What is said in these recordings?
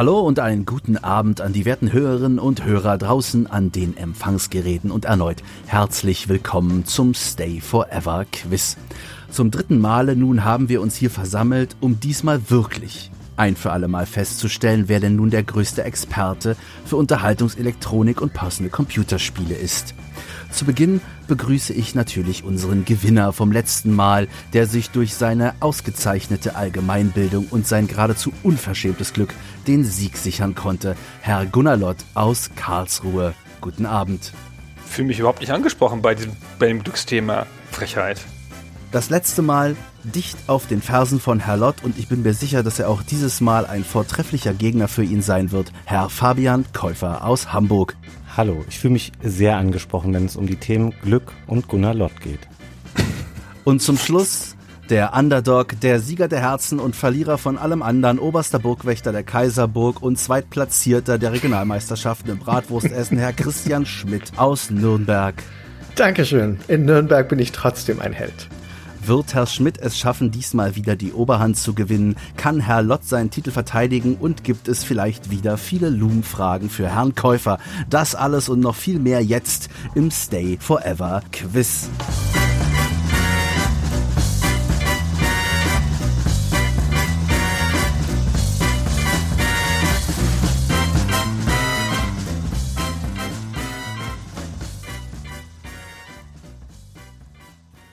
Hallo und einen guten Abend an die werten Hörerinnen und Hörer draußen an den Empfangsgeräten und erneut herzlich willkommen zum Stay Forever Quiz. Zum dritten Male nun haben wir uns hier versammelt, um diesmal wirklich ein für alle Mal festzustellen, wer denn nun der größte Experte für Unterhaltungselektronik und Personal Computerspiele ist. Zu Beginn begrüße ich natürlich unseren Gewinner vom letzten Mal, der sich durch seine ausgezeichnete Allgemeinbildung und sein geradezu unverschämtes Glück den Sieg sichern konnte, Herr Gunnar aus Karlsruhe. Guten Abend. Fühle mich überhaupt nicht angesprochen bei diesem, bei dem Glücksthema Frechheit. Das letzte Mal dicht auf den Fersen von Herr Lott und ich bin mir sicher, dass er auch dieses Mal ein vortrefflicher Gegner für ihn sein wird, Herr Fabian Käufer aus Hamburg. Hallo, ich fühle mich sehr angesprochen, wenn es um die Themen Glück und Gunnar Lott geht. Und zum Schluss der Underdog, der Sieger der Herzen und Verlierer von allem anderen, oberster Burgwächter der Kaiserburg und Zweitplatzierter der Regionalmeisterschaften im Bratwurstessen, Herr Christian Schmidt aus Nürnberg. Dankeschön. In Nürnberg bin ich trotzdem ein Held. Wird Herr Schmidt es schaffen, diesmal wieder die Oberhand zu gewinnen? Kann Herr Lott seinen Titel verteidigen? Und gibt es vielleicht wieder viele Loom-Fragen für Herrn Käufer? Das alles und noch viel mehr jetzt im Stay Forever Quiz.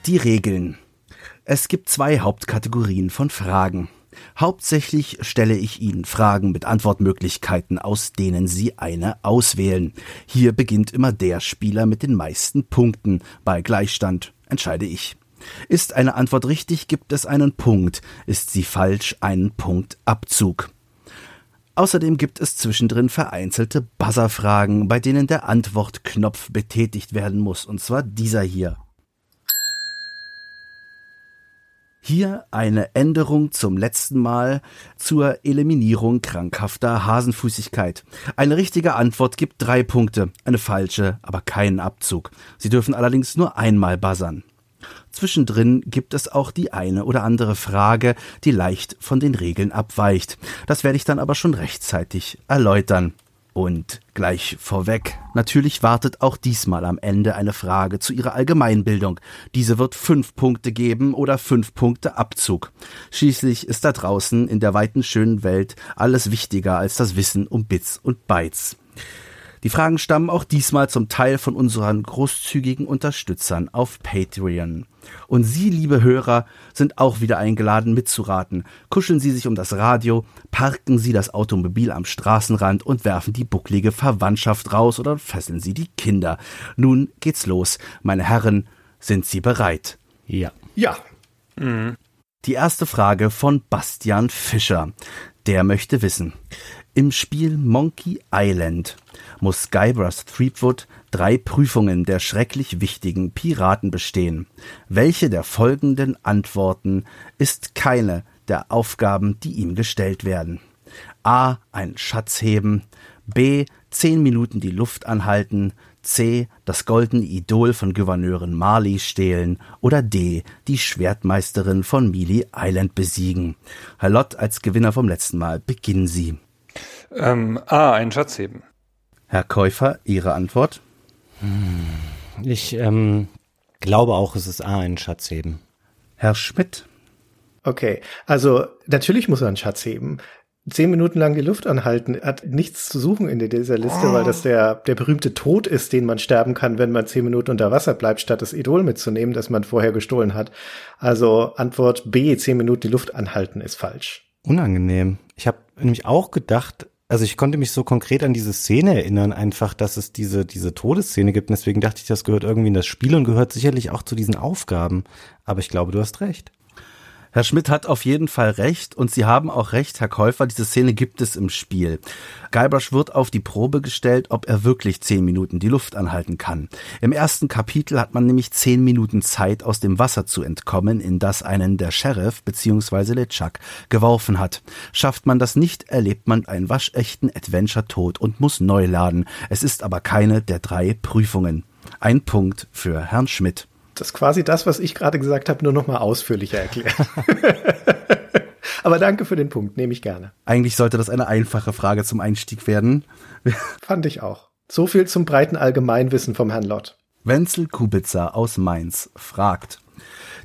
Die Regeln. Es gibt zwei Hauptkategorien von Fragen. Hauptsächlich stelle ich Ihnen Fragen mit Antwortmöglichkeiten, aus denen Sie eine auswählen. Hier beginnt immer der Spieler mit den meisten Punkten. Bei Gleichstand entscheide ich. Ist eine Antwort richtig, gibt es einen Punkt. Ist sie falsch, einen Punktabzug. Außerdem gibt es zwischendrin vereinzelte Buzzerfragen, bei denen der Antwortknopf betätigt werden muss, und zwar dieser hier. Hier eine Änderung zum letzten Mal zur Eliminierung krankhafter Hasenfußigkeit. Eine richtige Antwort gibt drei Punkte, eine falsche aber keinen Abzug. Sie dürfen allerdings nur einmal buzzern. Zwischendrin gibt es auch die eine oder andere Frage, die leicht von den Regeln abweicht. Das werde ich dann aber schon rechtzeitig erläutern. Und gleich vorweg, natürlich wartet auch diesmal am Ende eine Frage zu Ihrer Allgemeinbildung. Diese wird fünf Punkte geben oder fünf Punkte Abzug. Schließlich ist da draußen in der weiten schönen Welt alles wichtiger als das Wissen um Bits und Bytes. Die Fragen stammen auch diesmal zum Teil von unseren großzügigen Unterstützern auf Patreon. Und Sie, liebe Hörer, sind auch wieder eingeladen mitzuraten. Kuscheln Sie sich um das Radio, parken Sie das Automobil am Straßenrand und werfen die bucklige Verwandtschaft raus oder fesseln Sie die Kinder. Nun geht's los. Meine Herren, sind Sie bereit? Ja. Ja. Mhm. Die erste Frage von Bastian Fischer. Der möchte wissen. Im Spiel Monkey Island muss Guybrush Threepwood drei Prüfungen der schrecklich wichtigen Piraten bestehen. Welche der folgenden Antworten ist keine der Aufgaben, die ihm gestellt werden? A. Ein Schatz heben. B. Zehn Minuten die Luft anhalten. C. Das goldene Idol von Gouverneurin Marley stehlen. Oder D. Die Schwertmeisterin von Mealy Island besiegen. Herr Lott als Gewinner vom letzten Mal, beginnen Sie. Ähm, A. Einen Schatz heben. Herr Käufer, Ihre Antwort? Ich ähm, glaube auch, es ist A, einen Schatz heben. Herr Schmidt. Okay, also natürlich muss er einen Schatz heben. Zehn Minuten lang die Luft anhalten hat nichts zu suchen in dieser Liste, oh. weil das der, der berühmte Tod ist, den man sterben kann, wenn man zehn Minuten unter Wasser bleibt, statt das Idol mitzunehmen, das man vorher gestohlen hat. Also Antwort B, zehn Minuten die Luft anhalten ist falsch. Unangenehm. Ich habe nämlich auch gedacht, also ich konnte mich so konkret an diese Szene erinnern, einfach, dass es diese, diese Todesszene gibt. Und deswegen dachte ich, das gehört irgendwie in das Spiel und gehört sicherlich auch zu diesen Aufgaben. Aber ich glaube, du hast recht. Herr Schmidt hat auf jeden Fall recht und Sie haben auch recht, Herr Käufer, diese Szene gibt es im Spiel. Guybrush wird auf die Probe gestellt, ob er wirklich zehn Minuten die Luft anhalten kann. Im ersten Kapitel hat man nämlich zehn Minuten Zeit, aus dem Wasser zu entkommen, in das einen der Sheriff bzw. LeChuck geworfen hat. Schafft man das nicht, erlebt man einen waschechten Adventure-Tod und muss neu laden. Es ist aber keine der drei Prüfungen. Ein Punkt für Herrn Schmidt das quasi das, was ich gerade gesagt habe, nur noch mal ausführlicher erklärt. Aber danke für den Punkt, nehme ich gerne. Eigentlich sollte das eine einfache Frage zum Einstieg werden. Fand ich auch. So viel zum breiten Allgemeinwissen vom Herrn Lott. Wenzel Kubitzer aus Mainz fragt.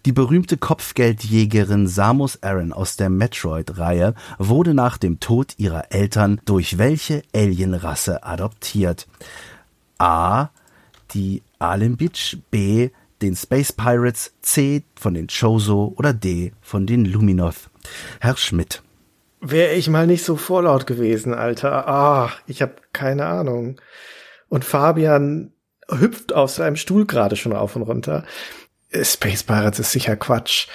Die berühmte Kopfgeldjägerin Samus Aran aus der Metroid-Reihe wurde nach dem Tod ihrer Eltern durch welche Alienrasse adoptiert? A. Die Alimbitch, B. den Space Pirates, C. von den Chozo oder D. von den Luminoth. Herr Schmidt. Wäre ich mal nicht so vorlaut gewesen, Alter. Ah, ich habe keine Ahnung. Und Fabian hüpft aus seinem Stuhl gerade schon rauf und runter. Space Pirates ist sicher Quatsch.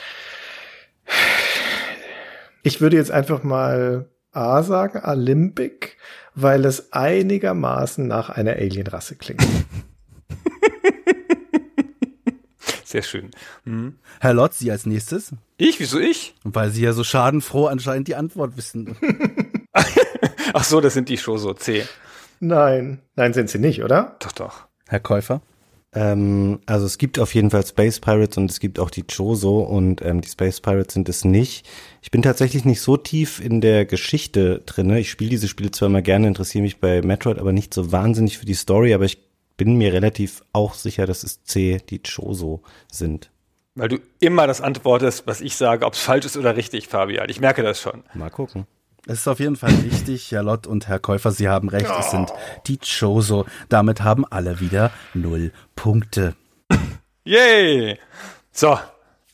Ich würde jetzt einfach mal A sagen, Olympic, weil es einigermaßen nach einer Alienrasse klingt. Sehr schön. Mhm. Herr Lott, Sie als nächstes? Ich? Wieso ich? Weil Sie ja so schadenfroh anscheinend die Antwort wissen. Ach so, das sind die schon so C. Nein, nein, sind sie nicht, oder? Doch, doch. Herr Käufer? Ähm, also es gibt auf jeden Fall Space Pirates und es gibt auch die Chozo und ähm, die Space Pirates sind es nicht. Ich bin tatsächlich nicht so tief in der Geschichte drinne. Ich spiele diese Spiele zwar immer gerne, interessiere mich bei Metroid, aber nicht so wahnsinnig für die Story, aber ich bin mir relativ auch sicher, dass es C, die Chozo sind. Weil du immer das antwortest, was ich sage, ob es falsch ist oder richtig, Fabian. Ich merke das schon. Mal gucken. Es ist auf jeden Fall richtig, Herr Lott und Herr Käufer, Sie haben recht, es sind die Choso. Damit haben alle wieder null Punkte. Yay! So,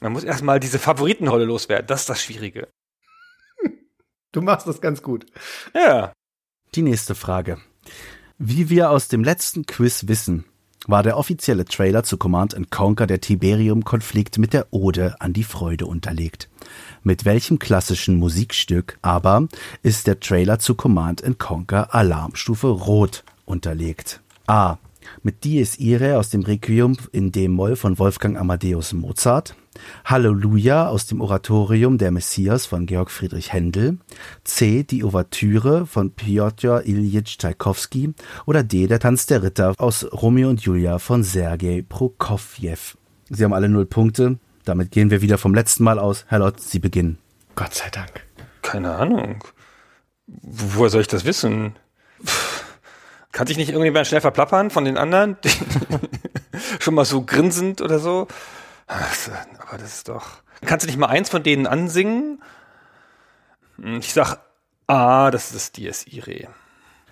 man muss erstmal diese Favoritenrolle loswerden. Das ist das Schwierige. Du machst das ganz gut. Ja. Die nächste Frage. Wie wir aus dem letzten Quiz wissen, war der offizielle Trailer zu Command Conquer der Tiberium-Konflikt mit der Ode an die Freude unterlegt. Mit welchem klassischen Musikstück aber ist der Trailer zu Command Conquer Alarmstufe Rot unterlegt? A. Mit Dies Irae aus dem Requiem in D-Moll von Wolfgang Amadeus Mozart. Halleluja aus dem Oratorium Der Messias von Georg Friedrich Händel. C. Die Ouvertüre von Piotr Ilyich Tschaikowski. Oder D. Der Tanz der Ritter aus Romeo und Julia von Sergei Prokofjew. Sie haben alle null Punkte. Damit gehen wir wieder vom letzten Mal aus. Herr Lott, Sie beginnen. Gott sei Dank. Keine Ahnung. Woher soll ich das wissen? Pff. Kann sich nicht irgendjemand schnell verplappern von den anderen? Schon mal so grinsend oder so? Aber das ist doch. Kannst du nicht mal eins von denen ansingen? Hm, Ich sag A, das ist Dies Irae.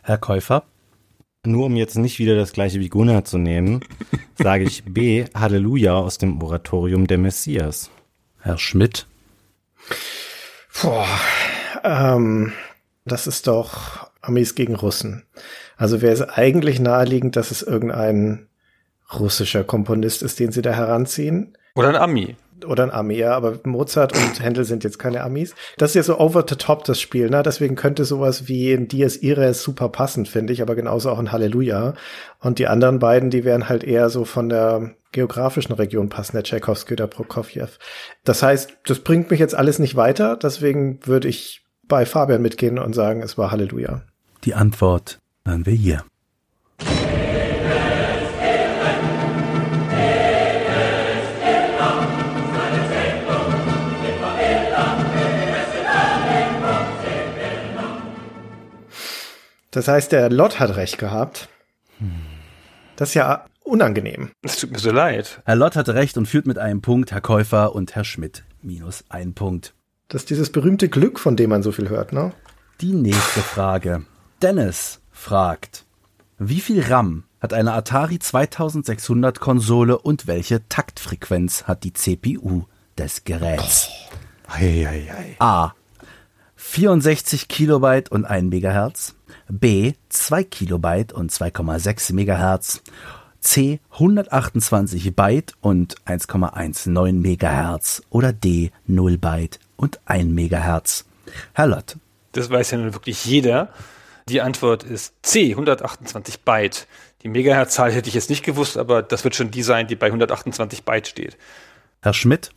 Herr Käufer? Nur um jetzt nicht wieder das gleiche wie Gunnar zu nehmen, sage ich B, Halleluja aus dem Oratorium der Messias. Herr Schmidt? Boah, ähm, das ist doch Amis gegen Russen. Also wäre es eigentlich naheliegend, dass es irgendein russischer Komponist ist, den sie da heranziehen. Oder ein Ami. Oder ein Ami, ja, aber Mozart und Händel sind jetzt keine Amis. Das ist ja so over the top, das Spiel, ne? Deswegen könnte sowas wie ein Dies Irae super passend, finde ich, aber genauso auch ein Halleluja. Und die anderen beiden, die wären halt eher so von der geografischen Region passen, der Tchaikovsky oder Prokofjew. Das heißt, das bringt mich jetzt alles nicht weiter, deswegen würde ich bei Fabian mitgehen und sagen, es war Halleluja. Die Antwort hören wir hier. Das heißt, der Lott hat recht gehabt. Das ist ja unangenehm. Es tut mir so leid. Herr Lott hatte recht und führt mit einem Punkt, Herr Käufer und Herr Schmidt minus ein Punkt. Das ist dieses berühmte Glück, von dem man so viel hört, ne? Die nächste Frage. Dennis fragt, wie viel RAM hat eine Atari 2600 Konsole und welche Taktfrequenz hat die CPU des Geräts? Ei, ei, ei. A. 64 Kilobyte und 1 Megahertz. B. 2 Kilobyte und 2,6 Megahertz. C. 128 Byte und 1,19 Megahertz. Oder D. 0 Byte und 1 Megahertz. Herr Lott. Das weiß ja nun wirklich jeder. Die Antwort ist C, 128 Byte. Die Megahertzzahl hätte ich jetzt nicht gewusst, aber das wird schon die sein, die bei 128 Byte steht. Herr Schmidt.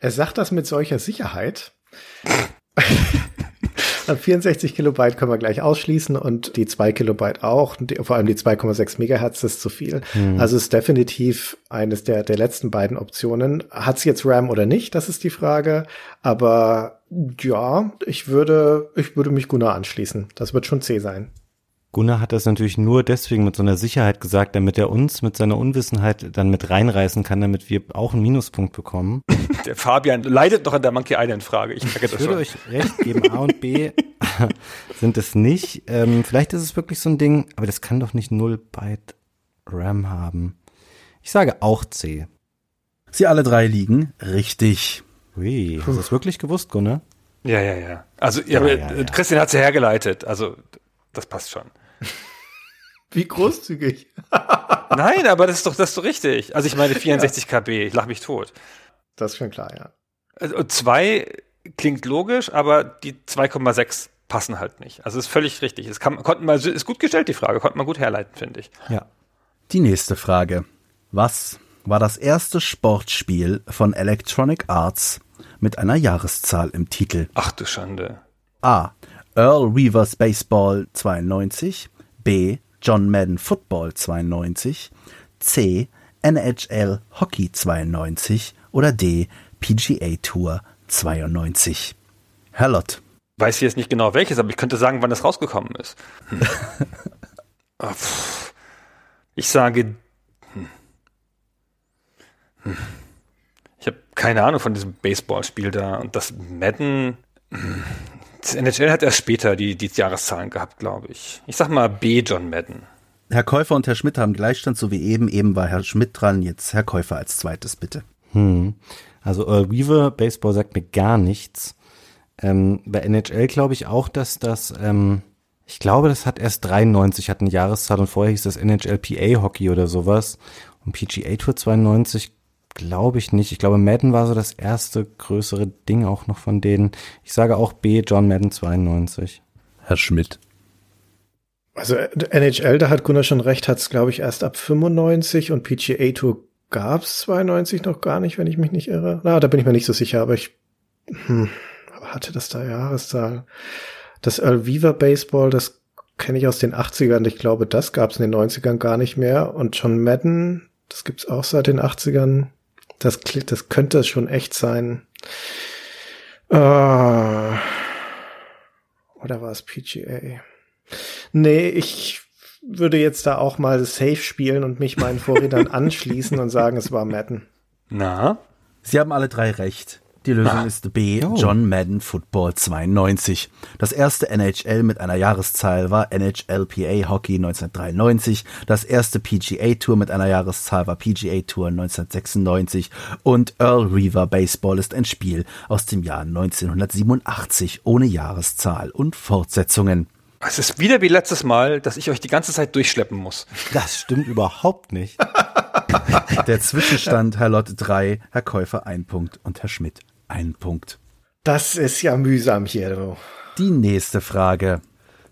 Er sagt das mit solcher Sicherheit. 64 Kilobyte können wir gleich ausschließen und die 2 Kilobyte auch. Die, vor allem die 2,6 Megahertz ist zu viel. Hm. Also ist definitiv eines der, der letzten beiden Optionen. Hat es jetzt RAM oder nicht? Das ist die Frage. Aber Ja, ich würde, ich würde mich Gunnar anschließen. Das wird schon C sein. Gunnar hat das natürlich nur deswegen mit so einer Sicherheit gesagt, damit er uns mit seiner Unwissenheit dann mit reinreißen kann, damit wir auch einen Minuspunkt bekommen. Der Fabian leidet doch an der Monkey Island Frage. Ich merke Ich das würde schon. euch recht geben, A und B sind es nicht. Ähm, vielleicht ist es wirklich so ein Ding, aber das kann doch nicht null Byte RAM haben. Ich sage auch C. Sie alle drei liegen richtig. Ui, hast du es wirklich gewusst, Gunnar? Ja, ja, ja. Also, ja, ja, äh, ja. Christian hat sie hergeleitet. Also, das passt schon. Wie großzügig. Nein, aber das ist doch, das ist doch richtig. Also, ich meine 64 KB. Ich lach mich tot. Das ist schon klar, ja. Also, zwei klingt logisch, aber die 2,6 passen halt nicht. Also, ist völlig richtig. Es kann, konnten mal, ist gut gestellt, die Frage. Konnte man gut herleiten, finde ich. Ja. Die nächste Frage. Was war das erste Sportspiel von Electronic Arts mit einer Jahreszahl im Titel? Ach du Schande. A. Earl Weavers Baseball 92. B. John Madden Football 92. C. NHL Hockey 92. Oder D. PGA Tour 92. Herr Lott. Weiß jetzt nicht genau welches, aber ich könnte sagen, wann das rausgekommen ist. Hm. Ah, ich sage. Hm. Hm. Ich habe keine Ahnung von diesem Baseballspiel da. Und das Madden. NHL hat erst später die, die Jahreszahlen gehabt, glaube ich. Ich sag mal B. John Madden. Herr Käufer und Herr Schmidt haben Gleichstand, so wie eben. Eben war Herr Schmidt dran, jetzt Herr Käufer als zweites, bitte. Hm. Also Earl Weaver, Baseball sagt mir gar nichts. Ähm, bei NHL glaube ich auch, dass das, ähm, ich glaube, das hat erst 93, hat eine Jahreszahl und vorher hieß das NHL PA Hockey oder sowas. Und PGA Tour 92 glaube ich nicht. Ich glaube, Madden war so das erste größere Ding auch noch von denen. Ich sage auch B, John Madden 92. Herr Schmidt. Also NHL, da hat Gunnar schon recht, hat es, glaube ich, erst ab 95 und PGA Tour gab's 92 noch gar nicht, wenn ich mich nicht irre. Na, da bin ich mir nicht so sicher, aber ich hm, hatte das da Jahreszahl. Das Earl Weaver Baseball, das kenne ich aus den 80ern. Ich glaube, das gab's in den 90ern gar nicht mehr. Und John Madden, das gibt's auch seit den 80ern. Das, das könnte schon echt sein. Äh, oder war es PGA? Nee, ich würde jetzt da auch mal safe spielen und mich meinen Vorrednern anschließen und sagen, es war Madden. Na? Sie haben alle drei recht. Die Lösung ist B. Oh. John Madden Football 92. Das erste NHL mit einer Jahreszahl war NHLPA Hockey 1993. Das erste PGA Tour mit einer Jahreszahl war PGA Tour 1996. Und Earl Reaver Baseball ist ein Spiel aus dem Jahr 1987 ohne Jahreszahl und Fortsetzungen. Es ist wieder wie letztes Mal, dass ich euch die ganze Zeit durchschleppen muss. Das stimmt überhaupt nicht. Der Zwischenstand Herr Lott 3, Herr Käufer 1 Punkt und Herr Schmidt 1 Punkt. Das ist ja mühsam hier. Du. Die nächste Frage.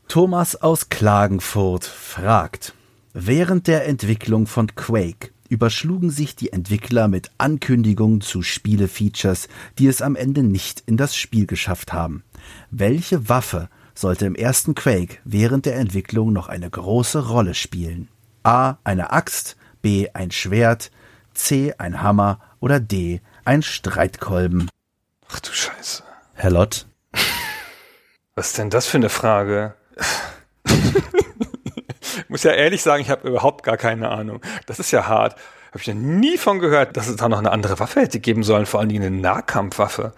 Thomas aus Klagenfurt fragt, während der Entwicklung von Quake überschlugen sich die Entwickler mit Ankündigungen zu Spielefeatures, die es am Ende nicht in das Spiel geschafft haben. Welche Waffe sollte im ersten Quake während der Entwicklung noch eine große Rolle spielen? A. Eine Axt, B. Ein Schwert, C. Ein Hammer oder D. Ein Streitkolben. Ach du Scheiße. Herr Lott, Was ist denn das für eine Frage? ich muss ja ehrlich sagen, ich habe überhaupt gar keine Ahnung. Das ist ja hart. Habe ich ja nie von gehört, dass es da noch eine andere Waffe hätte geben sollen, vor allen Dingen eine Nahkampfwaffe.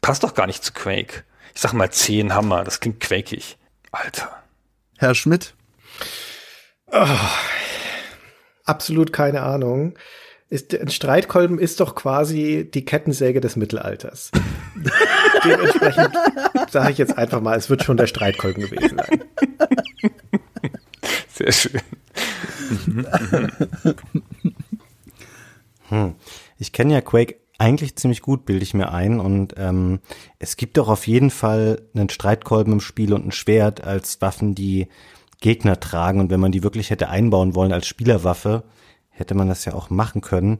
Passt doch gar nicht zu Quake. Ich sag mal 10 Hammer, das klingt quakig. Alter. Herr Schmidt, Absolut keine Ahnung. Ist, ein Streitkolben ist doch quasi die Kettensäge des Mittelalters. Dementsprechend sage ich jetzt einfach mal, es wird schon der Streitkolben gewesen sein. Sehr schön. Ich kenne ja Quake eigentlich ziemlich gut, bilde ich mir ein. Und ähm, es gibt doch auf jeden Fall einen Streitkolben im Spiel und ein Schwert als Waffen, die Gegner tragen. Und wenn man die wirklich hätte einbauen wollen als Spielerwaffe, hätte man das ja auch machen können.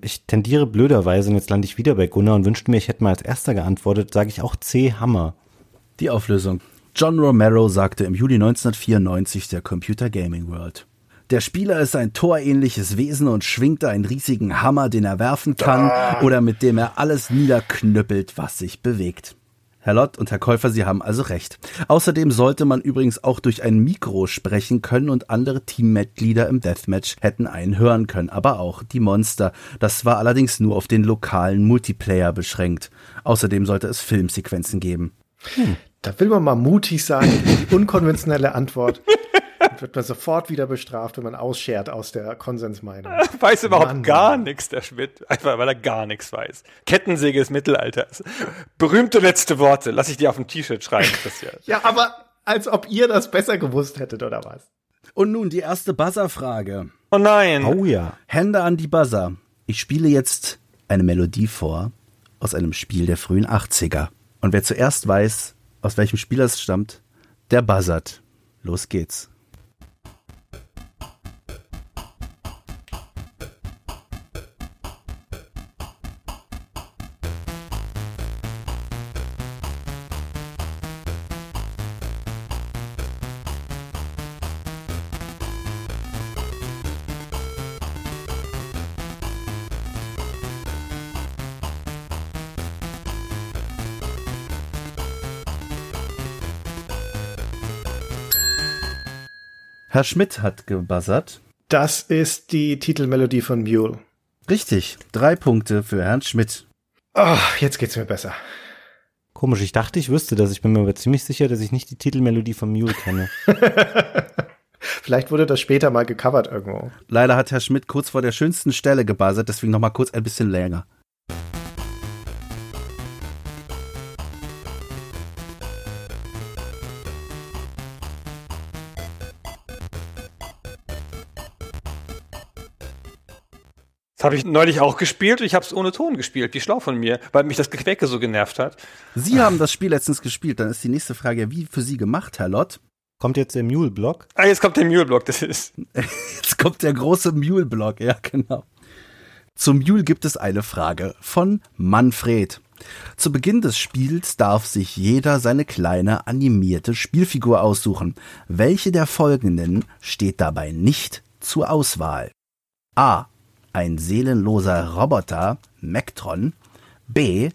Ich tendiere blöderweise, und jetzt lande ich wieder bei Gunnar und wünschte mir, ich hätte mal als erster geantwortet, sage ich auch C, Hammer. Die Auflösung. John Romero sagte im Juli 1994 der Computer Gaming World. Der Spieler ist ein torähnliches Wesen und schwingt einen riesigen Hammer, den er werfen kann oder mit dem er alles niederknüppelt, was sich bewegt. Herr Lott und Herr Käufer, Sie haben also recht. Außerdem sollte man übrigens auch durch ein Mikro sprechen können und andere Teammitglieder im Deathmatch hätten einen hören können, aber auch die Monster. Das war allerdings nur auf den lokalen Multiplayer beschränkt. Außerdem sollte es Filmsequenzen geben. Hm. Da will man mal mutig sagen, die unkonventionelle Antwort. Wird man sofort wieder bestraft, wenn man ausschert aus der Konsensmeinung. Weiß überhaupt Mann, gar nichts, der Schmidt. Einfach, weil er gar nichts weiß. Kettensäge des Mittelalters. Berühmte letzte Worte. Lass ich dir auf dem T-Shirt schreiben, Christian. ja, aber als ob ihr das besser gewusst hättet, oder was? Und nun die erste Buzzer-Frage. Oh nein. Oh ja. Hände an die Buzzer. Ich spiele jetzt eine Melodie vor aus einem Spiel der frühen 80er. Und wer zuerst weiß, aus welchem Spiel es stammt, der buzzert. Los geht's. Herr Schmidt hat gebuzzert. Das ist die Titelmelodie von Mule. Richtig. Drei Punkte für Herrn Schmidt. Oh, jetzt geht's mir besser. Komisch, ich dachte, ich wüsste das. Ich bin mir aber ziemlich sicher, dass ich nicht die Titelmelodie von Mule kenne. Vielleicht wurde das später mal gecovert irgendwo. Leider hat Herr Schmidt kurz vor der schönsten Stelle gebuzzert, deswegen noch mal kurz ein bisschen länger. Das habe ich neulich auch gespielt und ich habe es ohne Ton gespielt. Wie schlau von mir, weil mich das Gequäke so genervt hat. Sie haben das Spiel letztens gespielt. Dann ist die nächste Frage, wie für Sie gemacht, Herr Lott? Kommt jetzt der Mule-Block? Ah, jetzt kommt der Mule-Block, das ist. jetzt kommt der große Mule-Block, ja, genau. Zum Mule gibt es eine Frage von Manfred. Zu Beginn des Spiels darf sich jeder seine kleine animierte Spielfigur aussuchen. Welche der folgenden steht dabei nicht zur Auswahl? A ein seelenloser Roboter, Mektron, B,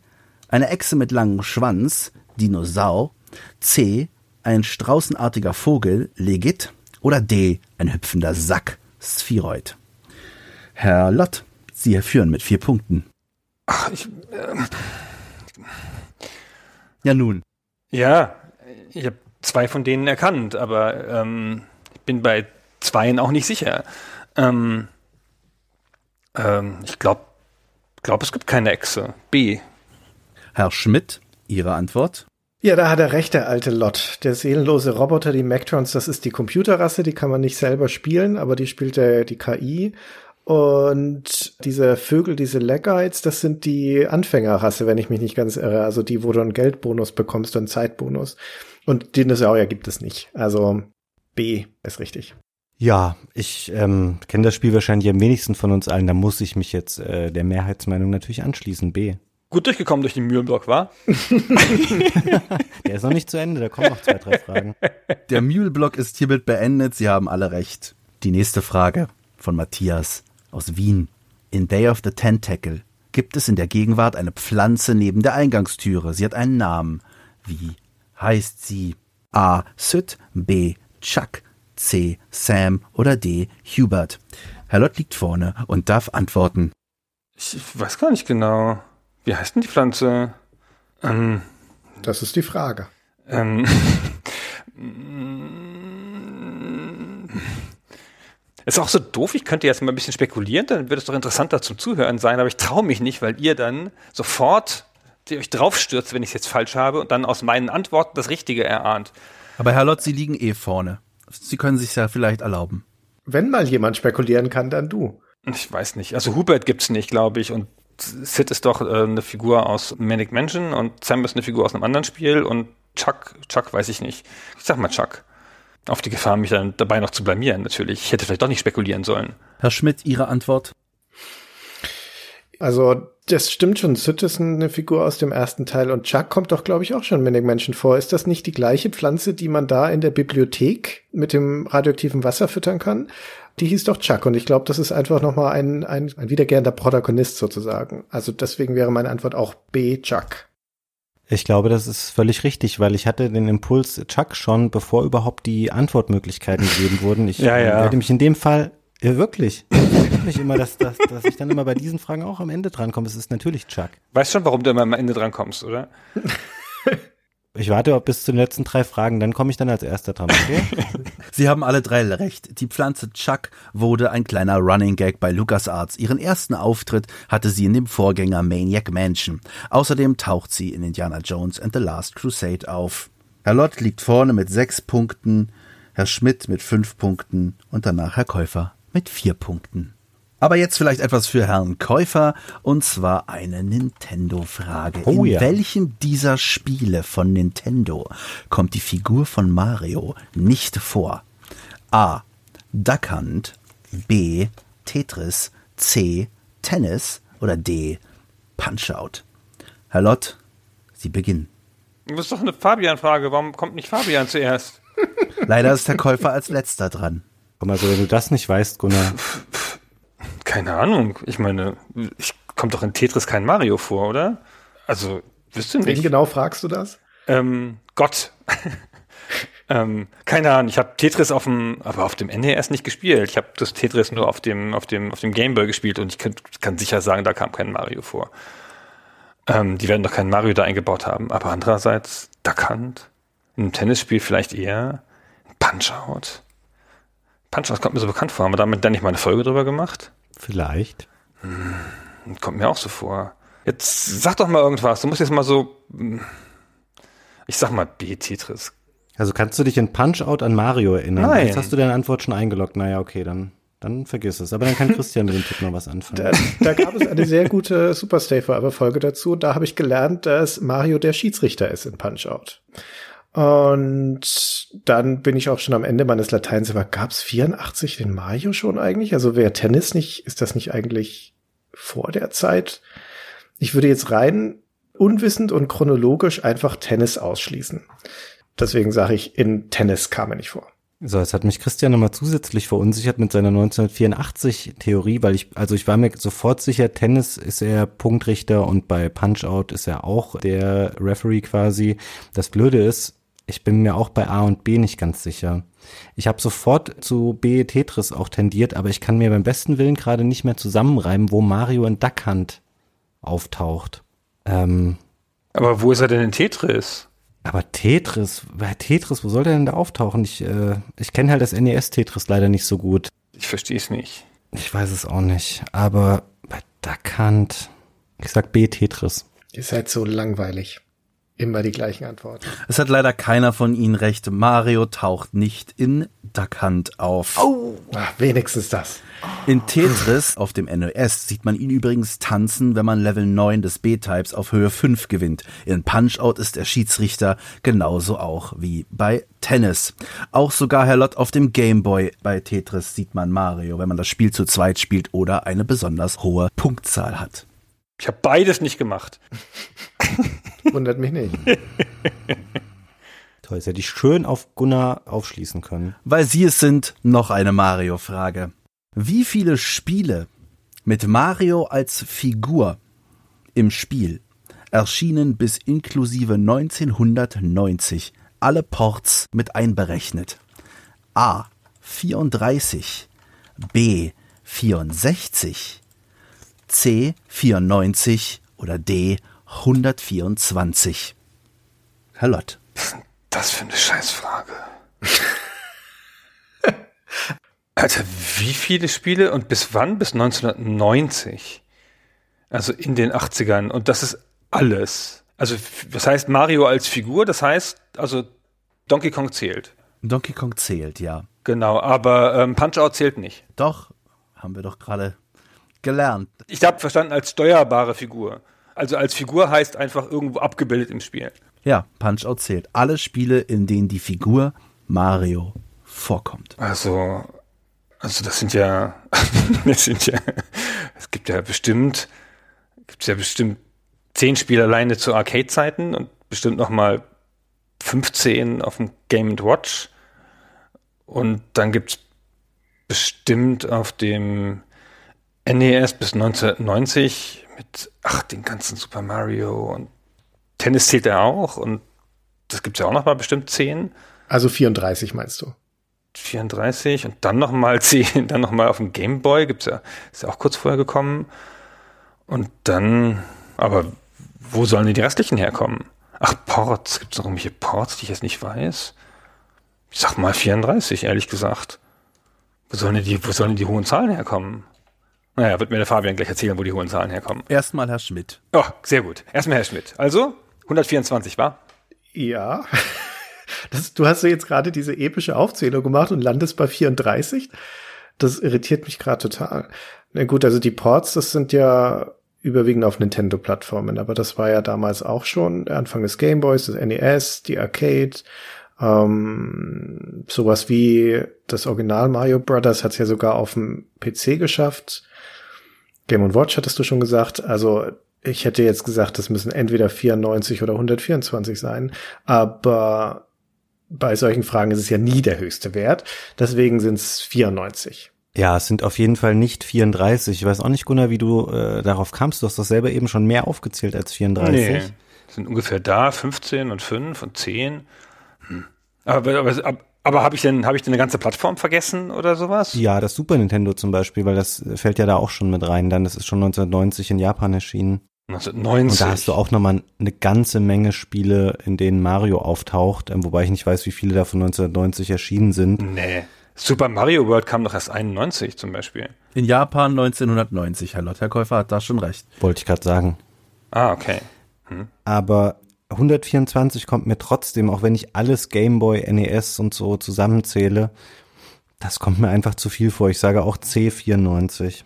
eine Echse mit langem Schwanz, Dinosaur, C, ein straußenartiger Vogel, Legit, oder D, ein hüpfender Sack, Spheroid. Herr Lott, Sie führen mit vier Punkten. Ach, ich. Äh, ja, nun. Ja, ich habe zwei von denen erkannt, aber ähm, ich bin bei zweien auch nicht sicher. Ähm, ähm, ich glaube, glaub, es gibt keine Echse. B. Herr Schmidt, Ihre Antwort? Ja, da hat er recht, der alte Lot. Der seelenlose Roboter, die Mactrons, das ist die Computerrasse, die kann man nicht selber spielen, aber die spielt der, die KI. Und diese Vögel, diese Leggites, das sind die Anfängerrasse, wenn ich mich nicht ganz irre. Also die, wo du einen Geldbonus bekommst, einen Zeitbonus. Und Dinosaurier gibt es nicht. Also B ist richtig. Ja, ich ähm, kenne das Spiel wahrscheinlich am wenigsten von uns allen. Da muss ich mich jetzt äh, der Mehrheitsmeinung natürlich anschließen. B. Gut durchgekommen durch den Mühlenblock, war? der ist noch nicht zu Ende, da kommen noch zwei, drei Fragen. Der Mühlblock ist hiermit beendet. Sie haben alle recht. Die nächste Frage von Matthias aus Wien. In Day of the Tentacle gibt es in der Gegenwart eine Pflanze neben der Eingangstüre. Sie hat einen Namen. Wie heißt sie? A. Süt, B. Chuck, C. Sam oder D. Hubert. Herr Lott liegt vorne und darf antworten. Ich weiß gar nicht genau. Wie heißt denn die Pflanze? Ähm, das ist die Frage. Ähm, ist auch so doof, ich könnte jetzt mal ein bisschen spekulieren, dann wird es doch interessanter zum Zuhören sein, aber ich traue mich nicht, weil ihr dann sofort die euch draufstürzt, wenn ich es jetzt falsch habe und dann aus meinen Antworten das Richtige erahnt. Aber Herr Lott, Sie liegen eh vorne. Sie können sich ja vielleicht erlauben. Wenn mal jemand spekulieren kann, dann du. Ich weiß nicht. Also Hubert gibt's nicht, glaube ich. Und Sid ist doch äh, eine Figur aus Manic Mansion und Sam ist eine Figur aus einem anderen Spiel und Chuck, Chuck weiß ich nicht. Ich sag mal Chuck. Auf die Gefahr, mich dann dabei noch zu blamieren, natürlich. Ich hätte vielleicht doch nicht spekulieren sollen. Herr Schmidt, Ihre Antwort? Also, das stimmt schon. Sid ist eine Figur aus dem ersten Teil und Chuck kommt doch, glaube ich, auch schon Manic Menschen vor. Ist das nicht die gleiche Pflanze, die man da in der Bibliothek mit dem radioaktiven Wasser füttern kann? Die hieß doch Chuck und ich glaube, das ist einfach nochmal ein, ein, ein wiederkehrender Protagonist sozusagen. Also deswegen wäre meine Antwort auch B, Chuck. Ich glaube, das ist völlig richtig, weil ich hatte den Impuls Chuck schon, bevor überhaupt die Antwortmöglichkeiten gegeben wurden. Ich Ja, ja. werde mich in dem Fall, ja wirklich, ich wundere mich immer, dass, dass, dass ich dann immer bei diesen Fragen auch am Ende drankomme. Es ist natürlich Chuck. Weißt schon, warum du immer am Ende dran kommst, oder? Ich warte bis zu den letzten drei Fragen, dann komme ich dann als erster dran, okay? Sie haben alle drei recht. Die Pflanze Chuck wurde ein kleiner Running Gag bei LucasArts. Ihren ersten Auftritt hatte sie in dem Vorgänger Maniac Mansion. Außerdem taucht sie in Indiana Jones and the Last Crusade auf. Herr Lott liegt vorne mit sechs Punkten, Herr Schmidt mit fünf Punkten und danach Herr Käufer mit vier Punkten. Aber jetzt vielleicht etwas für Herrn Käufer, und zwar eine Nintendo-Frage. Oh In ja. welchem dieser Spiele von Nintendo kommt die Figur von Mario nicht vor? A. Duck Hunt, B. Tetris, C. Tennis oder D. Punch-Out? Herr Lott, Sie beginnen. Das ist doch eine Fabian-Frage. Warum kommt nicht Fabian zuerst? Leider ist der Käufer als letzter dran. Komm, also wenn du das nicht weißt, Gunnar, Keine Ahnung. Ich meine, ich kommt doch in Tetris kein Mario vor, oder? Also, wirst du Wen nicht? genau fragst du das? Ähm, Gott. ähm, keine Ahnung, ich habe Tetris auf dem, aber auf dem NES nicht gespielt. Ich habe das Tetris nur auf dem, auf dem, auf dem Gameboy gespielt und ich kann, kann sicher sagen, da kam kein Mario vor. Ähm, die werden doch keinen Mario da eingebaut haben. Aber andererseits, Duck Hunt, in einem Tennisspiel vielleicht eher, Punch-Out. Punch-Out kommt mir so bekannt vor. Haben wir damit dann nicht mal eine Folge drüber gemacht? vielleicht. Kommt mir auch so vor. Jetzt sag doch mal irgendwas. Du musst jetzt mal so. Ich sag mal B Tetris. Also kannst du dich in Punch-Out an Mario erinnern? Nein. Jetzt hast du deine Antwort schon eingeloggt. Naja, okay, dann, dann vergiss es. Aber dann kann Christian mit dem Tipp noch was anfangen. Da, da gab es eine sehr gute Super Stay Forever Folge dazu. Da habe ich gelernt, dass Mario der Schiedsrichter ist in Punch Out. Und dann bin ich auch schon am Ende meines Lateins, aber gab's 84 den Mario schon eigentlich? Also wäre Tennis nicht, ist das nicht eigentlich vor der Zeit? Ich würde jetzt rein unwissend und chronologisch einfach Tennis ausschließen. Deswegen sage ich, in Tennis kam er nicht vor. So, jetzt hat mich Christian nochmal zusätzlich verunsichert mit seiner 1984-Theorie, weil ich, also ich war mir sofort sicher, Tennis ist er Punktrichter und bei Punch-Out ist er auch der Referee quasi. Das Blöde ist, ich bin mir auch bei A und B nicht ganz sicher. Ich habe sofort zu B Tetris auch tendiert, aber ich kann mir beim besten Willen gerade nicht mehr zusammenreimen, wo Mario in Duck Hunt auftaucht. Ähm, Aber wo ist er denn in Tetris? aber Tetris, bei Tetris, wo soll der denn da auftauchen? Ich, äh, ich kenne halt das NES-Tetris leider nicht so gut. Ich verstehe es nicht. Ich weiß es auch nicht. Aber bei Duck Hunt, ich sag B Tetris. Ihr seid so langweilig. Immer die gleichen Antworten. Es hat leider keiner von Ihnen recht. Mario taucht nicht in Duck Hunt auf. Ah, wenigstens das. In Tetris auf dem NES sieht man ihn übrigens tanzen, wenn man Level 9 des B-Types auf Höhe 5 gewinnt. In Punch-Out ist er Schiedsrichter, genauso auch wie bei Tennis. Auch sogar Herr Lott auf dem Gameboy bei Tetris sieht man Mario, wenn man das Spiel zu zweit spielt oder eine besonders hohe Punktzahl hat. Ich habe beides nicht gemacht. Wundert mich nicht. Toll, jetzt hätte ich schön auf Gunnar aufschließen können. Weil Sie es sind, noch eine Mario-Frage. Wie viele Spiele mit Mario als Figur im Spiel erschienen bis inklusive 1990 alle Ports mit einberechnet? A. 34, B. 64, C. 94 oder D. 124? Herr Lott. Das für eine Scheißfrage. Alter, wie viele Spiele und bis wann? Bis 1990. Also in den 80ern. Und das ist alles. Also, das heißt Mario als Figur, das heißt, also Donkey Kong zählt. Donkey Kong zählt, ja. Genau, aber ähm, Punch-Out zählt nicht. Doch, haben wir doch gerade gelernt. Ich habe verstanden als steuerbare Figur. Also als Figur heißt einfach irgendwo abgebildet im Spiel. Ja, Punch-Out zählt. Alle Spiele, in denen die Figur Mario vorkommt. Also, also das sind ja, das sind ja, es gibt ja bestimmt, gibt ja bestimmt zehn Spiele alleine zu Arcade-Zeiten und bestimmt noch mal 15 auf dem Game Watch. Und dann gibt's bestimmt auf dem NES bis 1990 mit, ach, den ganzen Super Mario und Tennis zählt ja auch und das gibt's ja auch noch mal bestimmt 10. Also 34 meinst du? 34 und dann noch mal 10, dann noch mal auf dem Game Boy gibt's ja, ist ja auch kurz vorher gekommen. Und dann, aber wo sollen denn die restlichen herkommen? Ach, Ports, gibt's noch irgendwelche Ports, die ich jetzt nicht weiß? Ich sag mal 34, ehrlich gesagt. Wo sollen denn die, wo sollen denn die hohen Zahlen herkommen? Naja, wird mir der Fabian gleich erzählen, wo die hohen Zahlen herkommen. Erstmal Herr Schmidt. Oh, sehr gut. Erstmal Herr Schmidt. Also, 124, war? Ja. Das, du hast ja jetzt gerade diese epische Aufzählung gemacht und landest bei 34. Das irritiert mich gerade total. Na gut, also die Ports, das sind ja überwiegend auf Nintendo-Plattformen, aber das war ja damals auch schon Anfang des Gameboys, des NES, die Arcade, ähm, sowas wie das Original Mario Brothers hat es ja sogar auf dem PC geschafft. Game Watch hattest du schon gesagt. Also ich hätte jetzt gesagt, das müssen entweder 94 oder 124 sein, aber bei solchen Fragen ist es ja nie der höchste Wert. Deswegen sind es 94. Ja, es sind auf jeden Fall nicht 34. Ich weiß auch nicht, Gunnar, wie du äh, darauf kamst. Du hast doch selber eben schon mehr aufgezählt als 34. Nee, sind ungefähr da, 15 und 5 und 10. Hm. Aber, aber, aber, aber habe ich denn, habe ich denn eine ganze Plattform vergessen oder sowas? Ja, das Super Nintendo zum Beispiel, weil das fällt ja da auch schon mit rein. Dann, das ist schon 1990 in Japan erschienen. 1990. Und da hast du auch nochmal eine ganze Menge Spiele, in denen Mario auftaucht, ähm, wobei ich nicht weiß, wie viele davon 1990 erschienen sind. Nee. Super Mario World kam doch erst 91 zum Beispiel. In Japan 1990, Herr Lotterkäufer hat da schon recht. Wollte ich gerade sagen. Ah, okay. Hm. Aber 124 kommt mir trotzdem, auch wenn ich alles Gameboy, NES und so zusammenzähle, das kommt mir einfach zu viel vor. Ich sage auch C94.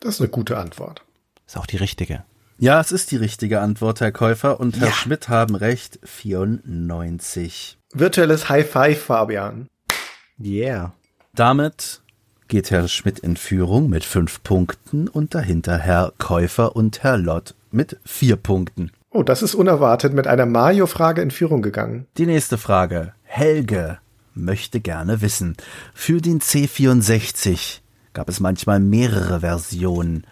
Das ist eine gute Antwort. Ist auch die richtige. Ja, es ist die richtige Antwort, Herr Käufer. Und Herr ja. Schmidt haben recht. 94. Virtuelles High Five, Fabian. Yeah. Damit geht Herr Schmidt in Führung mit fünf Punkten und dahinter Herr Käufer und Herr Lott mit vier Punkten. Oh, das ist unerwartet mit einer Mario-Frage in Führung gegangen. Die nächste Frage. Helge möchte gerne wissen. Für den C64 gab es manchmal mehrere Versionen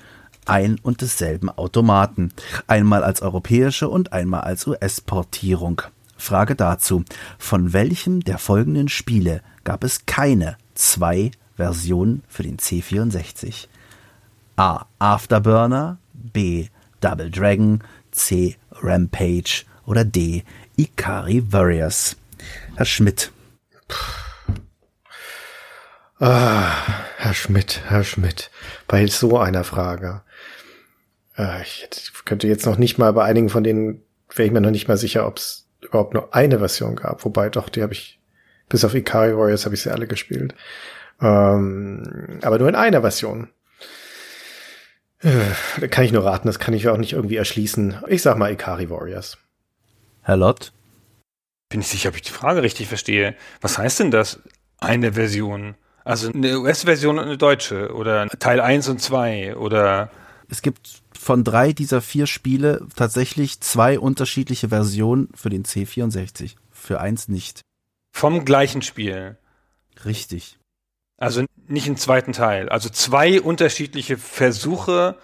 ein und desselben Automaten, einmal als europäische und einmal als US-Portierung. Frage dazu, von welchem der folgenden Spiele gab es keine zwei Versionen für den C64? A. Afterburner, B. Double Dragon, C. Rampage oder D. Ikari Warriors. Herr Schmidt. Ah, Herr Schmidt, Herr Schmidt, bei so einer Frage. Äh, ich könnte jetzt noch nicht mal bei einigen von denen, wäre ich mir noch nicht mal sicher, ob es überhaupt nur eine Version gab. Wobei doch, die habe ich, bis auf Ikari Warriors habe ich sie alle gespielt. Ähm, aber nur in einer Version. Äh, kann ich nur raten, das kann ich auch nicht irgendwie erschließen. Ich sag mal Ikari Warriors. Herr Lott? Bin ich sicher, ob ich die Frage richtig verstehe. Was heißt denn das? Eine Version? Also eine US-Version und eine deutsche? Oder Teil 1 und 2? Oder? Es gibt von drei dieser vier Spiele tatsächlich zwei unterschiedliche Versionen für den C64. Für eins nicht. Vom gleichen Spiel. Richtig. Also nicht im zweiten Teil. Also zwei unterschiedliche Versuche,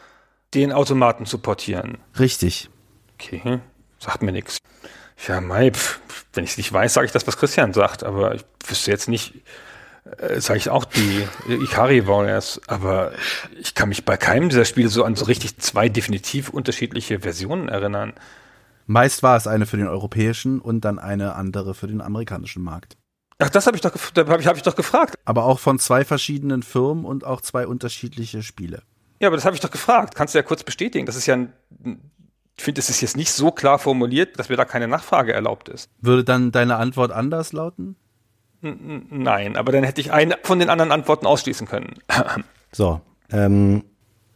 den Automaten zu portieren. Richtig. Okay, sagt mir nichts. Ja, Mai, wenn ich es nicht weiß, sage ich das, was Christian sagt, aber ich wüsste jetzt nicht, äh, sage ich auch die Ikari Warriors, aber ich kann mich bei keinem dieser Spiele so an so richtig zwei definitiv unterschiedliche Versionen erinnern. Meist war es eine für den europäischen und dann eine andere für den amerikanischen Markt. Ach, das habe ich doch, hab ich, hab ich doch gefragt. Aber auch von zwei verschiedenen Firmen und auch zwei unterschiedliche Spiele. Ja, aber das habe ich doch gefragt. Kannst du ja kurz bestätigen. Das ist ja ein, ich finde, es ist jetzt nicht so klar formuliert, dass mir da keine Nachfrage erlaubt ist. Würde dann deine Antwort anders lauten? Nein, aber dann hätte ich eine von den anderen Antworten ausschließen können. so, ähm,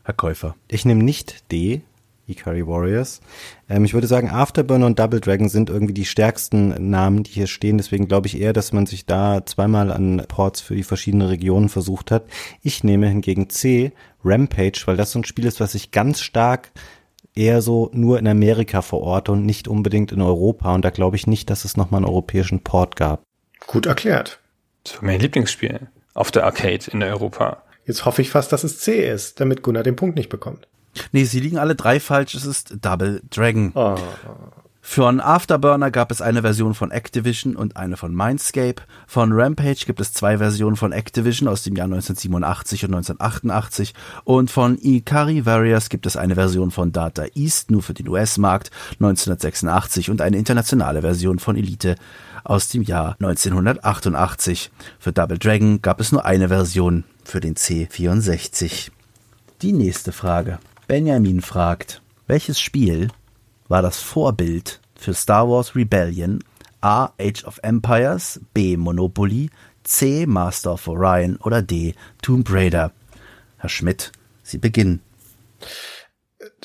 Herr Käufer. Ich nehme nicht D, Ikari Warriors. Ähm, ich würde sagen, Afterburner und Double Dragon sind irgendwie die stärksten Namen, die hier stehen. Deswegen glaube ich eher, dass man sich da zweimal an Ports für die verschiedenen Regionen versucht hat. Ich nehme hingegen C, Rampage, weil das so ein Spiel ist, was sich ganz stark eher so nur in Amerika verorte und nicht unbedingt in Europa. Und da glaube ich nicht, dass es nochmal einen europäischen Port gab. Gut erklärt. Das war mein Lieblingsspiel auf der Arcade in Europa. Jetzt hoffe ich fast, dass es C ist, damit Gunnar den Punkt nicht bekommt. Nee, sie liegen alle drei falsch. Es ist Double Dragon. Oh. Von Afterburner gab es eine Version von Activision und eine von Mindscape. Von Rampage gibt es zwei Versionen von Activision aus dem Jahr 1987 und 1988. Und von Ikari Warriors gibt es eine Version von Data East nur für den US-Markt 1986 und eine internationale Version von Elite aus dem Jahr 1988. Für Double Dragon gab es nur eine Version für den C64. Die nächste Frage. Benjamin fragt, welches Spiel war das Vorbild für Star Wars Rebellion, A. Age of Empires, B. Monopoly, C. Master of Orion oder D. Tomb Raider. Herr Schmidt, Sie beginnen.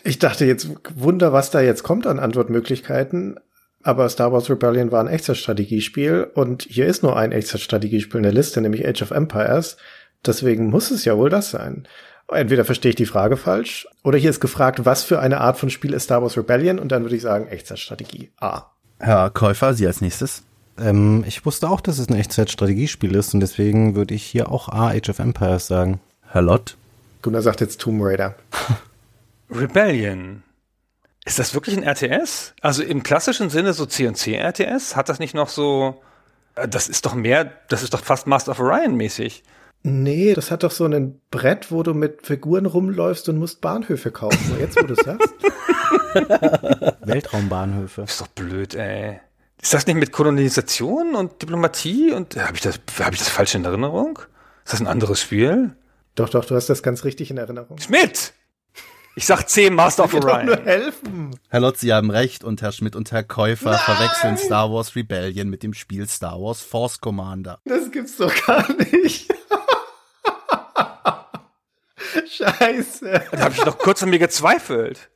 Ich dachte jetzt, Wunder, was da jetzt kommt an Antwortmöglichkeiten. Aber Star Wars Rebellion war ein Echtzeitstrategiespiel und hier ist nur ein Echtzeitstrategiespiel in der Liste, nämlich Age of Empires. Deswegen muss es ja wohl das sein entweder verstehe ich die Frage falsch oder hier ist gefragt, was für eine Art von Spiel ist Star Wars Rebellion und dann würde ich sagen Echtzeitstrategie A. Herr Käufer, Sie als nächstes. Ähm, ich wusste auch, dass es ein Echtzeitstrategiespiel ist und deswegen würde ich hier auch A, Age of Empires sagen. Herr Lott. Gunnar sagt jetzt Tomb Raider. Rebellion. Ist das wirklich ein RTS? Also im klassischen Sinne so C&C RTS? Hat das nicht noch so, äh, das ist doch mehr, das ist doch fast Master of Orion mäßig. Nee, das hat doch so ein Brett, wo du mit Figuren rumläufst und musst Bahnhöfe kaufen. Jetzt, wo du es sagst. Weltraumbahnhöfe. Ist doch blöd, ey. Ist das nicht mit Kolonisation und Diplomatie? Und habe ich das, habe ich das falsch in Erinnerung? Ist das ein anderes Spiel? Doch, doch, du hast das ganz richtig in Erinnerung. Schmidt! Ich sag C, Master of Orion. nur helfen. Herr Lott, Sie haben recht und Herr Schmidt und Herr Käufer Nein! verwechseln Star Wars Rebellion mit dem Spiel Star Wars Force Commander. Das gibt's doch gar nicht. Scheiße. Da habe ich doch kurz an mir gezweifelt.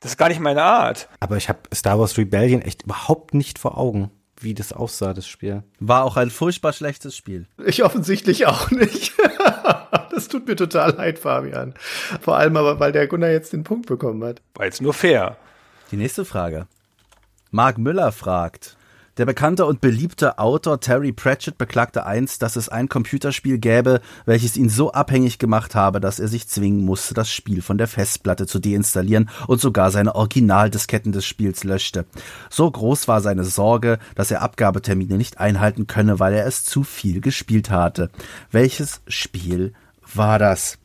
Das ist gar nicht meine Art. Aber ich habe Star Wars Rebellion echt überhaupt nicht vor Augen, wie das aussah, das Spiel. War auch ein furchtbar schlechtes Spiel. Ich offensichtlich auch nicht. das tut mir total leid, Fabian. Vor allem aber, weil der Gunnar jetzt den Punkt bekommen hat. War jetzt nur fair. Die nächste Frage. Mark Müller fragt, der bekannte und beliebte Autor Terry Pratchett beklagte einst, dass es ein Computerspiel gäbe, welches ihn so abhängig gemacht habe, dass er sich zwingen musste, das Spiel von der Festplatte zu deinstallieren und sogar seine Originaldisketten des Spiels löschte. So groß war seine Sorge, dass er Abgabetermine nicht einhalten könne, weil er es zu viel gespielt hatte. Welches Spiel war das?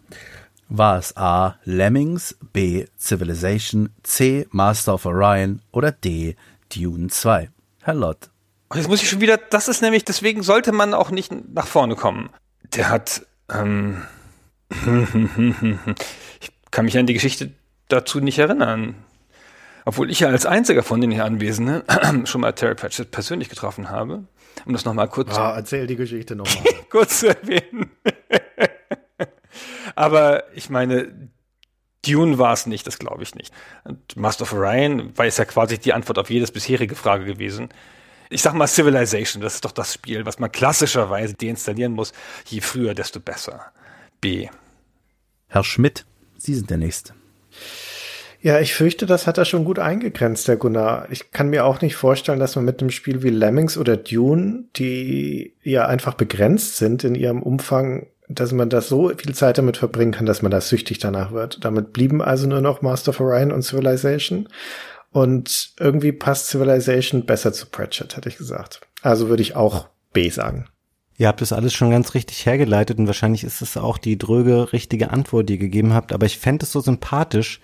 War es A. Lemmings, B. Civilization, C. Master of Orion oder D. Dune 2? Herr Lott. Jetzt muss ich schon wieder, das ist nämlich, deswegen sollte man auch nicht nach vorne kommen. Der hat, ähm, ich kann mich an die Geschichte dazu nicht erinnern. Obwohl ich ja als einziger von den hier Anwesenden schon mal Terry Pratchett persönlich getroffen habe. Um das nochmal kurz. Ah, erzähl die Geschichte nochmal. kurz zu erwähnen. Aber ich meine, Dune war es nicht, das glaube ich nicht. Und Master of Orion war es ja quasi die Antwort auf jedes bisherige Frage gewesen. Ich sag mal Civilization, das ist doch das Spiel, was man klassischerweise deinstallieren muss. Je früher, desto besser. B. Herr Schmidt, Sie sind der Nächste. Ja, ich fürchte, das hat er schon gut eingegrenzt, der Gunnar. Ich kann mir auch nicht vorstellen, dass man mit einem Spiel wie Lemmings oder Dune, die ja einfach begrenzt sind in ihrem Umfang, dass man das so viel Zeit damit verbringen kann, dass man da süchtig danach wird. Damit blieben also nur noch Master of Orion und Civilization. Und irgendwie passt Civilization besser zu Pratchett, hätte ich gesagt. Also würde ich auch B sagen. Ihr habt das alles schon ganz richtig hergeleitet und wahrscheinlich ist es auch die dröge richtige Antwort, die ihr gegeben habt. Aber ich fände es so sympathisch,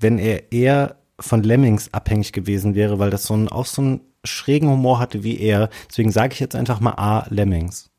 wenn er eher von Lemmings abhängig gewesen wäre, weil das so ein, auch so einen schrägen Humor hatte wie er. Deswegen sage ich jetzt einfach mal A, Lemmings.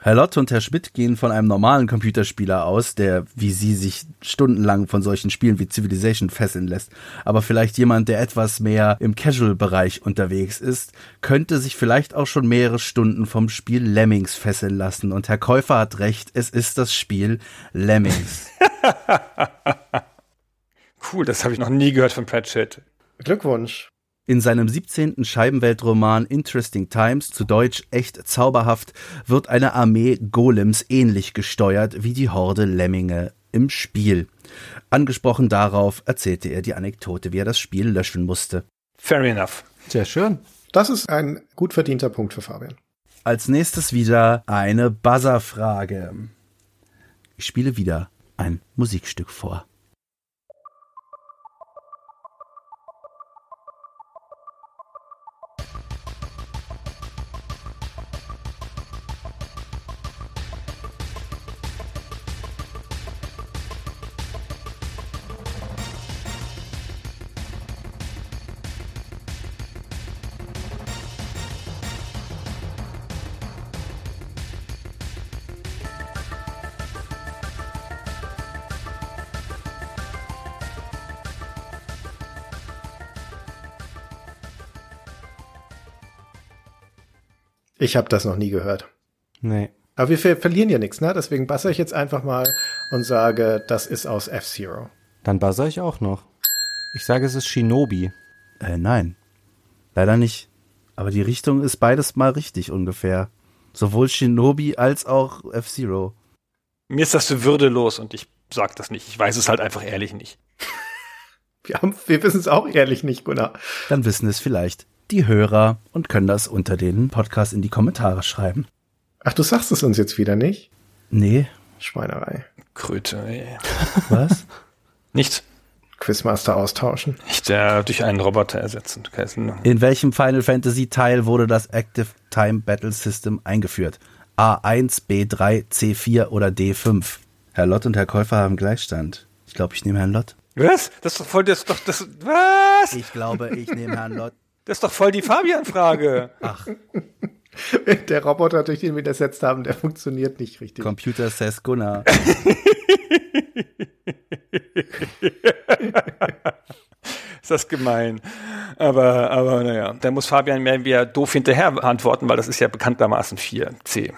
Herr Lott und Herr Schmidt gehen von einem normalen Computerspieler aus, der wie Sie sich stundenlang von solchen Spielen wie Civilization fesseln lässt. Aber vielleicht jemand, der etwas mehr im Casual-Bereich unterwegs ist, könnte sich vielleicht auch schon mehrere Stunden vom Spiel Lemmings fesseln lassen. Und Herr Käufer hat recht, es ist das Spiel Lemmings. cool, das habe ich noch nie gehört von Pratchett. Glückwunsch. In seinem 17. Scheibenweltroman Interesting Times, zu Deutsch echt zauberhaft, wird eine Armee Golems ähnlich gesteuert wie die Horde Lemminge im Spiel. Angesprochen darauf erzählte er die Anekdote, wie er das Spiel löschen musste. Fair enough. Sehr schön. Das ist ein gut verdienter Punkt für Fabian. Als nächstes wieder eine Buzzer-Frage. Ich spiele wieder ein Musikstück vor. Ich habe das noch nie gehört. Nee. Aber wir ver verlieren ja nichts, ne? Deswegen basse ich jetzt einfach mal und sage, das ist aus F-Zero. Dann buzzer ich auch noch. Ich sage, es ist Shinobi. Äh, nein. Leider nicht. Aber die Richtung ist beides mal richtig ungefähr. Sowohl Shinobi als auch F-Zero. Mir ist das zu würdelos und ich sag das nicht. Ich weiß es halt einfach ehrlich nicht. Wir, wir wissen es auch ehrlich nicht, Gunnar. Dann wissen es vielleicht die Hörer und können das unter den Podcast in die Kommentare schreiben. Ach, du sagst es uns jetzt wieder nicht? Nee, Schweinerei. Kröte, ey. was? Nichts. Quizmaster austauschen. Nicht äh, durch einen Roboter ersetzen. In welchem Final Fantasy Teil wurde das Active Time Battle System eingeführt? A1, B3, C4 oder D5? Herr Lott und Herr Käufer haben Gleichstand. Ich glaube, ich nehme Herrn Lott. Was? Das ist doch voll, das ist doch, das, was? Ich glaube, ich nehme Herrn Lott. Das ist doch voll die Fabian-Frage. Ach, Der Roboter, durch den wir das ersetzt haben, der funktioniert nicht richtig. Computer says Gunnar. Ist das gemein. Aber, aber naja, da muss Fabian mehr wieder doof hinterher antworten, weil das ist ja bekanntermaßen 4C.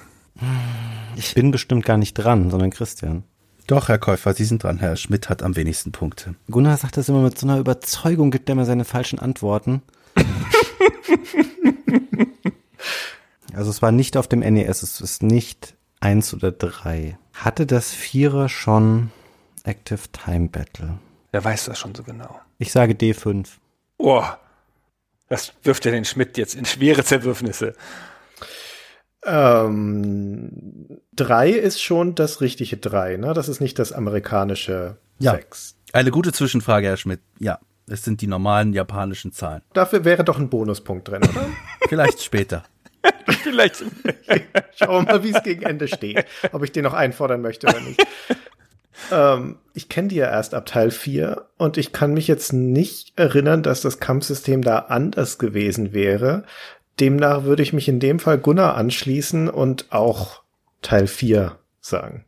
Ich bin bestimmt gar nicht dran, sondern Christian. Doch, Herr Käufer, Sie sind dran. Herr Schmidt hat am wenigsten Punkte. Gunnar sagt das immer mit so einer Überzeugung, gibt er mir seine falschen Antworten. also es war nicht auf dem NES, es ist nicht eins oder drei. Hatte das Vierer schon Active Time Battle? Wer weiß das schon so genau? Ich sage D5. Oh, das wirft ja den Schmidt jetzt in schwere Zerwürfnisse. Ähm, drei ist schon das richtige drei, ne? Das ist nicht das amerikanische Ja. sechs. Eine gute Zwischenfrage, Herr Schmidt. Ja, es sind die normalen japanischen Zahlen. Dafür wäre doch ein Bonuspunkt drin, oder? Vielleicht später. Vielleicht. Schauen wir mal, wie es gegen Ende steht. Ob ich den noch einfordern möchte oder nicht. ähm, ich kenne die ja erst ab Teil 4 und ich kann mich jetzt nicht erinnern, dass das Kampfsystem da anders gewesen wäre. Demnach würde ich mich in dem Fall Gunnar anschließen und auch Teil 4 sagen.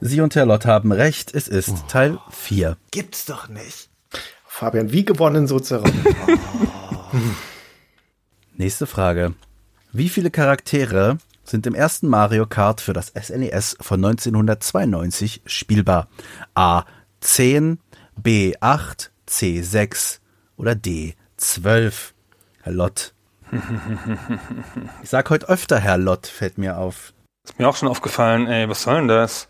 Sie und Herr Lott haben recht. Es ist Teil 4. Gibt's doch nicht. Fabian, wie gewonnen so zurück. Nächste Frage. Wie viele Charaktere sind im ersten Mario Kart für das SNES von 1992 spielbar? A 10, B 8, C 6 oder D 12? Herr Lott. Ich sag heute öfter Herr Lott, fällt mir auf. Ist mir auch schon aufgefallen, ey, was soll denn das?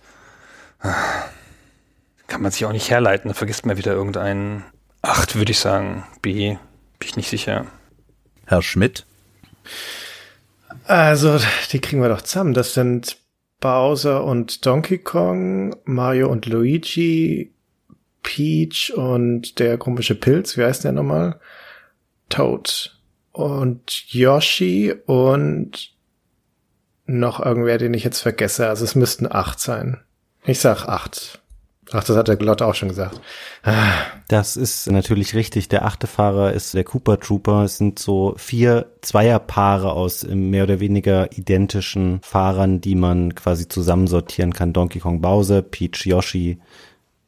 Kann man sich auch nicht herleiten, dann vergisst man wieder irgendeinen. Acht, würde ich sagen. B, bin ich nicht sicher. Herr Schmidt. Also, die kriegen wir doch zusammen. Das sind Bowser und Donkey Kong, Mario und Luigi, Peach und der komische Pilz, wie heißt der nochmal? Toad. Und Yoshi und noch irgendwer, den ich jetzt vergesse. Also es müssten acht sein. Ich sag acht. Ach, das hat der Glotte auch schon gesagt. Das ist natürlich richtig. Der achte Fahrer ist der Cooper Trooper. Es sind so vier Zweierpaare aus ähm, mehr oder weniger identischen Fahrern, die man quasi zusammensortieren kann. Donkey Kong Bowser, Peach Yoshi,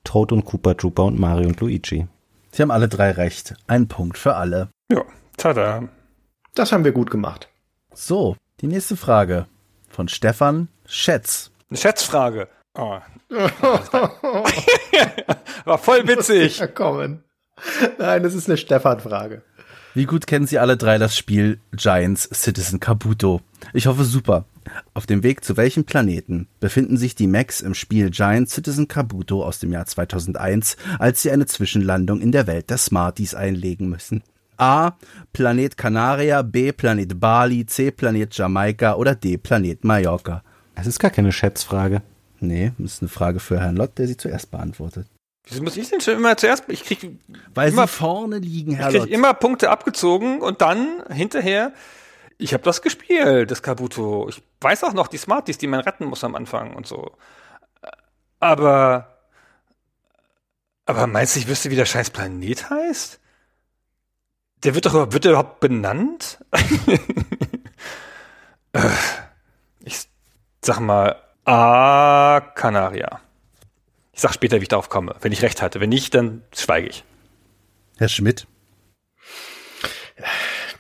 Toad und Cooper Trooper und Mario und Luigi. Sie haben alle drei recht. Ein Punkt für alle. Ja, tada. Das haben wir gut gemacht. So, die nächste Frage von Stefan Schätz. Eine Schätzfrage. Oh. War voll witzig. Ja, kommen. Nein, das ist eine Stefan-Frage. Wie gut kennen Sie alle drei das Spiel Giants Citizen Kabuto? Ich hoffe super. Auf dem Weg zu welchem Planeten befinden sich die Macs im Spiel Giant Citizen Kabuto aus dem Jahr 2001, als sie eine Zwischenlandung in der Welt der Smarties einlegen müssen? A. Planet Canaria, B. Planet Bali, C. Planet Jamaika oder D. Planet Mallorca? Es ist gar keine Schätzfrage. Nee, das ist eine Frage für Herrn Lott, der sie zuerst beantwortet. Wieso muss ich denn schon immer zuerst? Ich krieg, Weil Immer- sie vorne liegen, ich Herr krieg Lott. immer Punkte abgezogen und dann hinterher, ich habe das gespielt, das Kabuto. Ich weiß auch noch die Smarties, die man retten muss am Anfang und so. Aber, aber meinst du, ich wüsste, wie der scheiß Planet heißt? Der wird doch überhaupt- wird der überhaupt benannt? Äh, ich sag mal A Canaria. Ich sag später, wie ich darauf komme, wenn ich recht hatte. Wenn nicht, dann schweige ich. Herr Schmidt.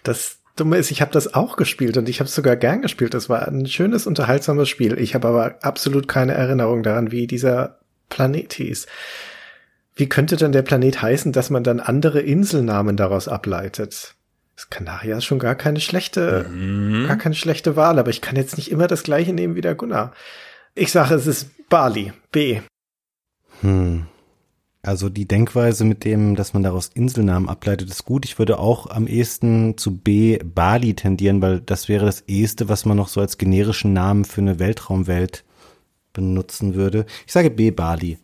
Das Dumme ist, ich habe das auch gespielt und ich habe es sogar gern gespielt. Das war ein schönes, unterhaltsames Spiel. Ich habe aber absolut keine Erinnerung daran, wie dieser Planet hieß. Wie könnte denn der Planet heißen, dass man dann andere Inselnamen daraus ableitet? Das Kanaria ist schon gar keine schlechte, mhm. gar keine schlechte Wahl, aber ich kann jetzt nicht immer das gleiche nehmen wie der Gunnar. Ich sage, es ist Bali. B. Hm. Also die Denkweise mit dem, dass man daraus Inselnamen ableitet, ist gut. Ich würde auch am ehesten zu B Bali tendieren, weil das wäre das eheste, was man noch so als generischen Namen für eine Weltraumwelt benutzen würde. Ich sage B Bali.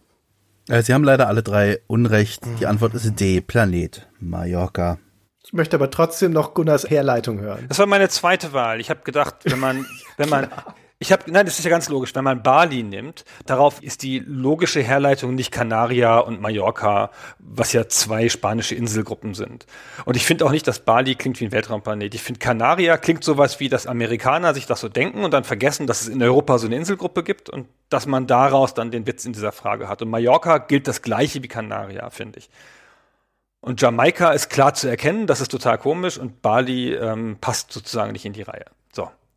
Äh, Sie haben leider alle drei Unrecht. Die Antwort ist D Planet Mallorca. Ich möchte aber trotzdem noch Gunnars Herleitung hören. Das war meine zweite Wahl. Ich habe gedacht, wenn man, wenn man, ich habe, nein, das ist ja ganz logisch. Wenn man Bali nimmt, darauf ist die logische Herleitung nicht Canaria und Mallorca, was ja zwei spanische Inselgruppen sind. Und ich finde auch nicht, dass Bali klingt wie ein Weltraumplanet. Ich finde, Canaria klingt sowas wie, dass Amerikaner sich das so denken und dann vergessen, dass es in Europa so eine Inselgruppe gibt und dass man daraus dann den Witz in dieser Frage hat. Und Mallorca gilt das gleiche wie Canaria, finde ich. Und Jamaika ist klar zu erkennen, das ist total komisch und Bali ähm, passt sozusagen nicht in die Reihe.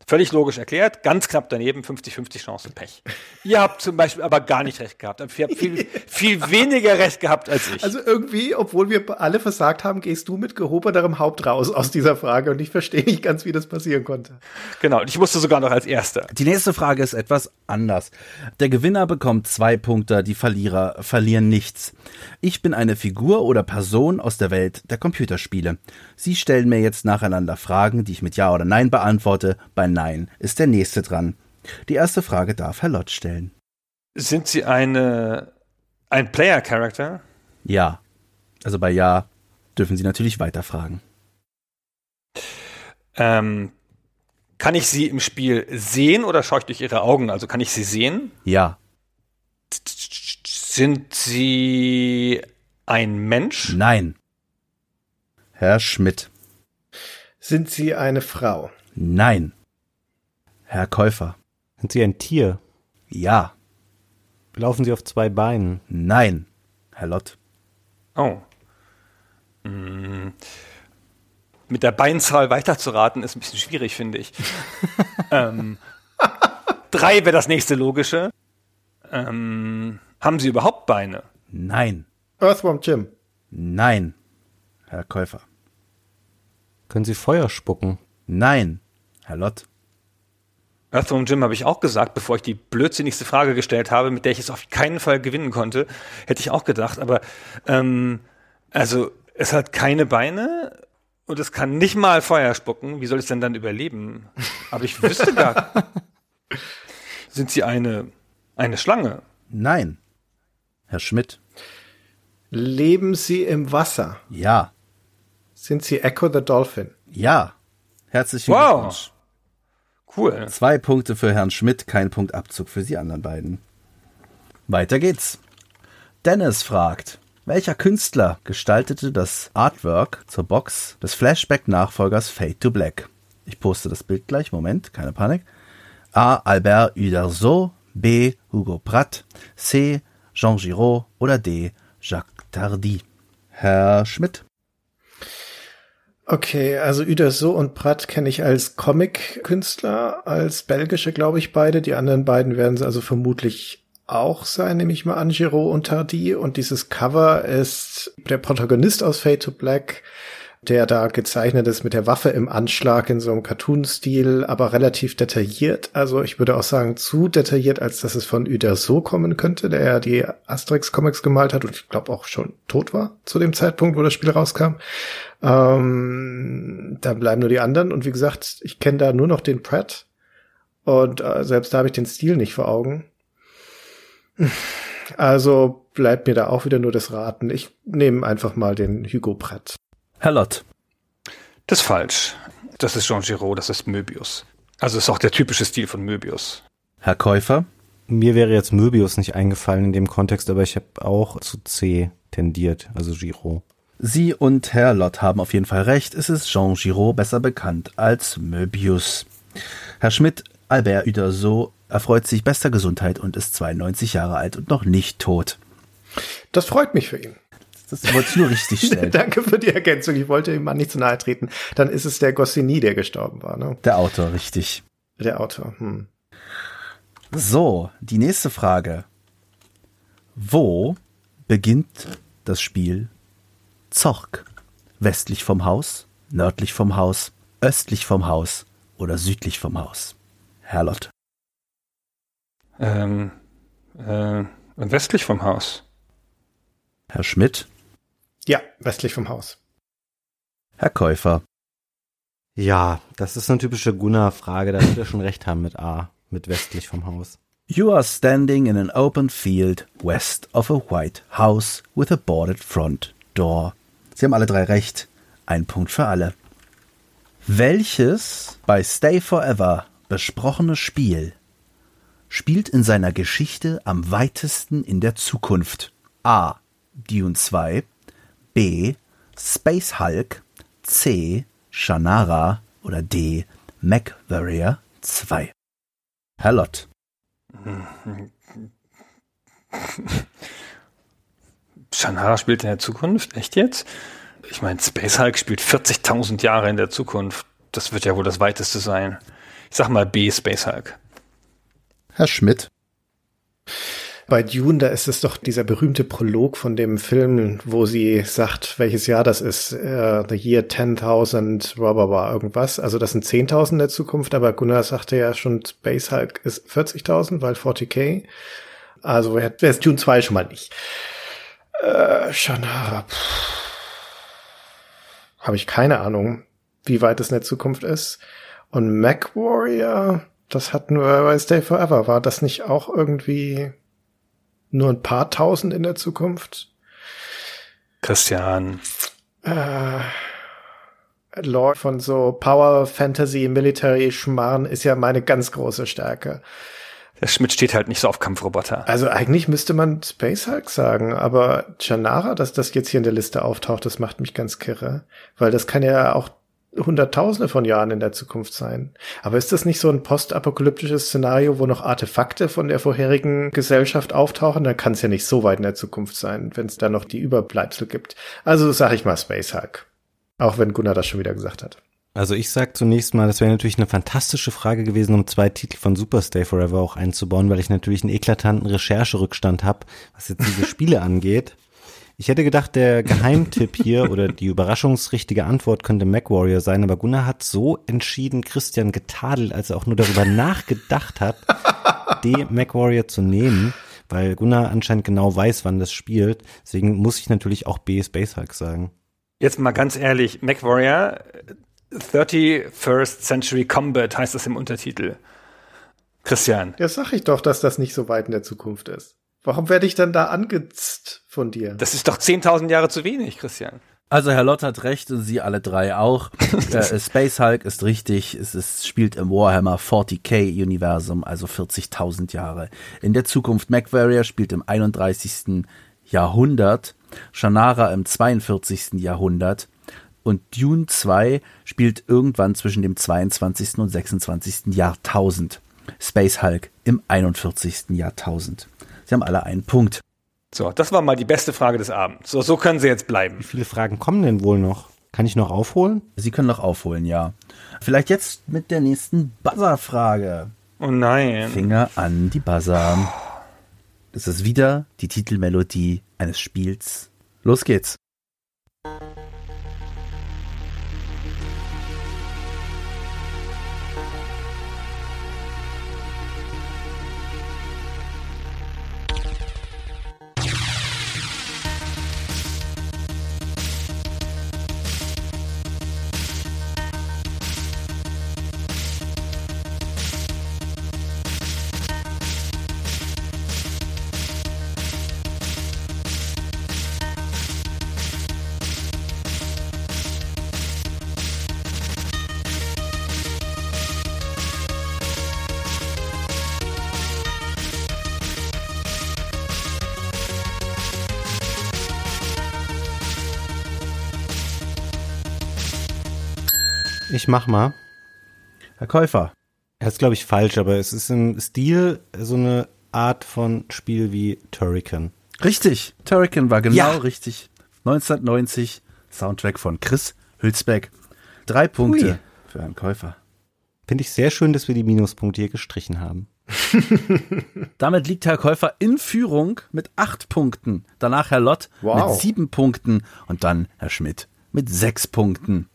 Völlig logisch erklärt, ganz knapp daneben, 50-50 Chance Pech. Ihr habt zum Beispiel aber gar nicht recht gehabt. Ihr habt viel, viel weniger recht gehabt als ich. Also irgendwie, obwohl wir alle versagt haben, gehst du mit gehobenerem Haupt raus aus dieser Frage und ich verstehe nicht ganz, wie das passieren konnte. Genau, und ich musste sogar noch als Erster. Die nächste Frage ist etwas anders. Der Gewinner bekommt zwei Punkte, die Verlierer verlieren nichts. Ich bin eine Figur oder Person aus der Welt der Computerspiele. Sie stellen mir jetzt nacheinander Fragen, die ich mit Ja oder Nein beantworte. Bei Nein ist der nächste dran. Die erste Frage darf Herr Lott stellen. Sind Sie eine ein Player-Character? Ja. Also bei Ja dürfen Sie natürlich weiterfragen. Ähm, kann ich Sie im Spiel sehen oder schaue ich durch Ihre Augen? Also kann ich Sie sehen? Ja. Sind Sie ein Mensch? Nein. Herr Schmidt. Sind Sie eine Frau? Nein. Herr Käufer. Sind Sie ein Tier? Ja. Laufen Sie auf zwei Beinen? Nein. Herr Lott. Oh. Hm. Mit der Beinzahl weiterzuraten ist ein bisschen schwierig, finde ich. ähm, drei wäre das nächste logische. Ähm, haben Sie überhaupt Beine? Nein. Earthworm Jim. Nein. Herr Käufer. Können Sie Feuer spucken? Nein. Herr Lott. Earthworm Jim habe ich auch gesagt, bevor ich die blödsinnigste Frage gestellt habe, mit der ich es auf keinen Fall gewinnen konnte, hätte ich auch gedacht. Aber ähm, also es hat keine Beine und es kann nicht mal Feuer spucken. Wie soll es denn dann überleben? Aber ich wüsste gar. Sind Sie eine eine Schlange? Nein. Herr Schmidt. Leben Sie im Wasser? Ja. Sind Sie Echo the Dolphin? Ja. Herzlichen Wow. Glückwunsch. Cool. Zwei Punkte für Herrn Schmidt, kein Punkt Abzug für die anderen beiden. Weiter geht's. Dennis fragt, welcher Künstler gestaltete das Artwork zur Box des Flashback-Nachfolgers Fade to Black? Ich poste das Bild gleich, Moment, keine Panik. A. Albert Uderzo, B. Hugo Pratt, C. Jean Giraud oder D. Jacques Tardy. Herr Schmidt. Okay, also Uderso und Pratt kenne ich als Comic-Künstler, als belgische, glaube ich, beide. Die anderen beiden werden sie also vermutlich auch sein, nehme ich mal an, Giraud und Tardy. Und dieses Cover ist der Protagonist aus Fade to Black, der da gezeichnet ist mit der Waffe im Anschlag in so einem Cartoon-Stil, aber relativ detailliert. Also ich würde auch sagen, zu detailliert, als dass es von Uderso kommen könnte, der ja die Asterix-Comics gemalt hat und ich glaube auch schon tot war zu dem Zeitpunkt, wo das Spiel rauskam. Ähm, da bleiben nur die anderen. Und wie gesagt, ich kenne da nur noch den Pratt. Und äh, selbst da habe ich den Stil nicht vor Augen. Also bleibt mir da auch wieder nur das Raten. Ich nehme einfach mal den Hugo Pratt. Herr Lott. Das ist falsch. Das ist Jean Giraud, das ist Möbius. Also ist auch der typische Stil von Möbius. Herr Käufer. Mir wäre jetzt Möbius nicht eingefallen in dem Kontext, aber ich habe auch zu C tendiert, also Giro. Sie und Herr Lott haben auf jeden Fall recht. Es ist Jean Giraud, besser bekannt als Möbius. Herr Schmidt, Albert Uderso, erfreut sich bester Gesundheit und ist 92 Jahre alt und noch nicht tot. Das freut mich für ihn. Das wollte ich nur richtig stellen. Danke für die Ergänzung. Ich wollte ihm mal nicht zu nahe treten. Dann ist es der Goscinny, der gestorben war, ne? Der Autor, richtig. Der Autor. Hm. So, die nächste Frage. Wo beginnt das Spiel Zorg? Westlich vom Haus, nördlich vom Haus, östlich vom Haus oder südlich vom Haus? Herrlott. Ähm, äh, westlich vom Haus. Herr Schmidt. Ja, westlich vom Haus. Herr Käufer. Ja, das ist eine typische Gunnar-Frage, da wird er schon recht haben mit A, mit westlich vom Haus. You are standing in an open field west of a white house with a boarded front door. Sie haben alle drei recht. Ein Punkt für alle. Welches bei Stay Forever besprochene Spiel spielt in seiner Geschichte am weitesten in der Zukunft? A. Dune 2, B. Space Hulk, C. Shannara oder D. MacWarrior 2. Herr Lott. Shannara spielt in der Zukunft? Echt jetzt? Ich meine, Space Hulk spielt 40.000 Jahre in der Zukunft. Das wird ja wohl das weiteste sein. Ich sag mal B, Space Hulk. Herr Schmidt. Bei Dune, da ist es doch dieser berühmte Prolog von dem Film, wo sie sagt, welches Jahr das ist. Uh, the year 10.000, blah, blah, blah, irgendwas. Also das sind 10.000 in der Zukunft, aber Gunnar sagte ja schon, Space Hulk ist 40.000, weil 40k. Also wäre es Dune 2 schon mal nicht. Äh, Shannara, habe ich keine Ahnung, wie weit es in der Zukunft ist. Und Mac Warrior, das hat nur bei Stay Forever. War das nicht auch irgendwie nur ein paar tausend in der Zukunft? Christian. Äh, Lord von so Power, Fantasy, Military, Schmarrn ist ja meine ganz große Stärke. Der Schmidt steht halt nicht so auf Kampfroboter. Also eigentlich müsste man Space Hulk sagen, aber Janara, dass das jetzt hier in der Liste auftaucht, das macht mich ganz kirre. Weil das kann ja auch Hunderttausende von Jahren in der Zukunft sein. Aber ist das nicht so ein postapokalyptisches Szenario, wo noch Artefakte von der vorherigen Gesellschaft auftauchen? Dann kann es ja nicht so weit in der Zukunft sein, wenn es da noch die Überbleibsel gibt. Also sage ich mal Space Hulk. Auch wenn Gunnar das schon wieder gesagt hat. Also ich sag zunächst mal, das wäre natürlich eine fantastische Frage gewesen, um zwei Titel von Superstay Forever auch einzubauen, weil ich natürlich einen eklatanten Rechercherückstand habe, was jetzt diese Spiele angeht. Ich hätte gedacht, der Geheimtipp hier oder die überraschungsrichtige Antwort könnte MacWarrior sein, aber Gunnar hat so entschieden Christian getadelt, als er auch nur darüber nachgedacht hat, D MacWarrior zu nehmen, weil Gunnar anscheinend genau weiß, wann das spielt. Deswegen muss ich natürlich auch B Space Hulk sagen. Jetzt mal ganz ehrlich, MacWarrior 31st Century Combat heißt das im Untertitel. Christian. Ja, sag ich doch, dass das nicht so weit in der Zukunft ist. Warum werde ich dann da angezzt von dir? Das ist doch 10.000 Jahre zu wenig, Christian. Also Herr Lott hat recht und Sie alle drei auch. äh, Space Hulk ist richtig. Es ist, spielt im Warhammer 40k Universum, also 40.000 Jahre. In der Zukunft MacWarrior spielt im 31. Jahrhundert. Shannara im 42. Jahrhundert. Und Dune 2 spielt irgendwann zwischen dem 22. und 26. Jahrtausend. Space Hulk im 41. Jahrtausend. Sie haben alle einen Punkt. So, das war mal die beste Frage des Abends. So, so können Sie jetzt bleiben. Wie viele Fragen kommen denn wohl noch? Kann ich noch aufholen? Sie können noch aufholen, ja. Vielleicht jetzt mit der nächsten Buzzer-Frage. Oh nein. Finger an die Buzzer. Das ist wieder die Titelmelodie eines Spiels. Los geht's. Ich mach mal. Herr Käufer. Das ist, glaube ich, falsch, aber es ist im Stil so eine Art von Spiel wie Turrican. Richtig. Turrican war genau Ja. richtig. 1990, Soundtrack von Chris Hülsbeck. Drei Punkte Ui. für Herrn Käufer. Finde ich sehr schön, dass wir die Minuspunkte hier gestrichen haben. Damit liegt Herr Käufer in Führung mit acht Punkten. Danach Herr Lott Wow. mit sieben Punkten und dann Herr Schmidt mit sechs Punkten.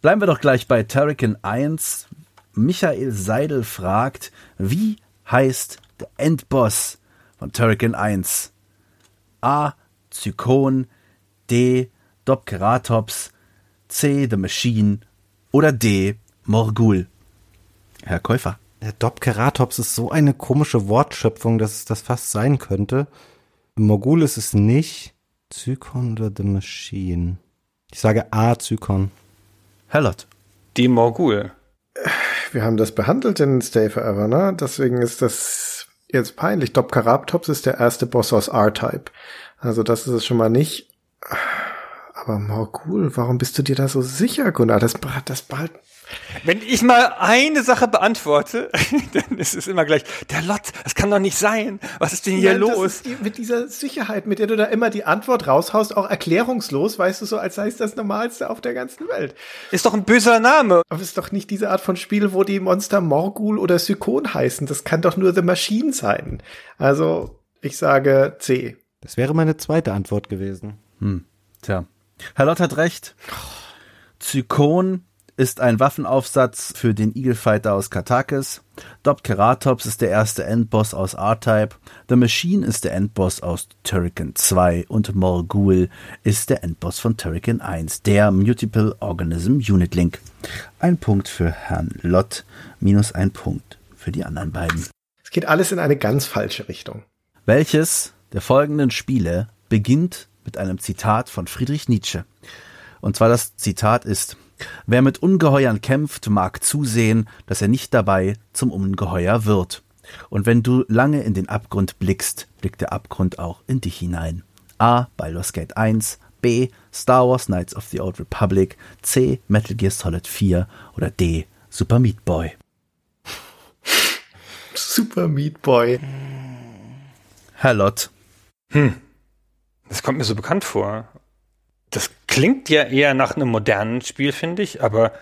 Bleiben wir doch gleich bei Turrican 1. Michael Seidel fragt, wie heißt der Endboss von Turrican 1? A. Zykon, D. Dopkeratops, C. The Machine oder D. Morgul? Herr Käufer. Der Dopkeratops ist so eine komische Wortschöpfung, dass es das fast sein könnte. Mogul ist es nicht. Zykon oder The Machine? Ich sage A, Zykon. Herr Lott. Die Morgul. Wir haben das behandelt in Stay Forever, ne? Deswegen ist das jetzt peinlich. Dopkaraptops ist der erste Boss aus R-Type. Also das ist es schon mal nicht. Aber Morgul, warum bist du dir da so sicher, Gunnar? Das, das bald. Wenn ich mal eine Sache beantworte, dann ist es immer gleich, der Lott, das kann doch nicht sein. Was ist denn hier Nein, das los? die- mit dieser Sicherheit, mit der du da immer die Antwort raushaust, auch erklärungslos, weißt du, so als sei es das Normalste auf der ganzen Welt. Ist doch ein böser Name. Aber es ist doch nicht diese Art von Spiel, wo die Monster Morgul oder Sykon heißen. Das kann doch nur The Machine sein. Also, ich sage C. Das wäre meine zweite Antwort gewesen. Tja. Herr Lott hat recht. Zykon ist ein Waffenaufsatz für den Eagle Fighter aus Katakis. Dopkeratops ist der erste Endboss aus R-Type. The Machine ist der Endboss aus Turrican 2 und Morgul ist der Endboss von Turrican 1, der Multiple Organism Unit Link. Ein Punkt für Herrn Lott, minus ein Punkt für die anderen beiden. Es geht alles in eine ganz falsche Richtung. Welches der folgenden Spiele beginnt mit einem Zitat von Friedrich Nietzsche? Und zwar das Zitat ist, wer mit Ungeheuern kämpft, mag zusehen, dass er nicht dabei zum Ungeheuer wird. Und wenn du lange in den Abgrund blickst, blickt der Abgrund auch in dich hinein. A. Baldur's Gate 1, B. Star Wars Knights of the Old Republic, C. Metal Gear Solid 4 oder D. Super Meat Boy. Super Meat Boy. Herr Lott, Das kommt mir so bekannt vor. Das klingt ja eher nach einem modernen Spiel, finde ich, aber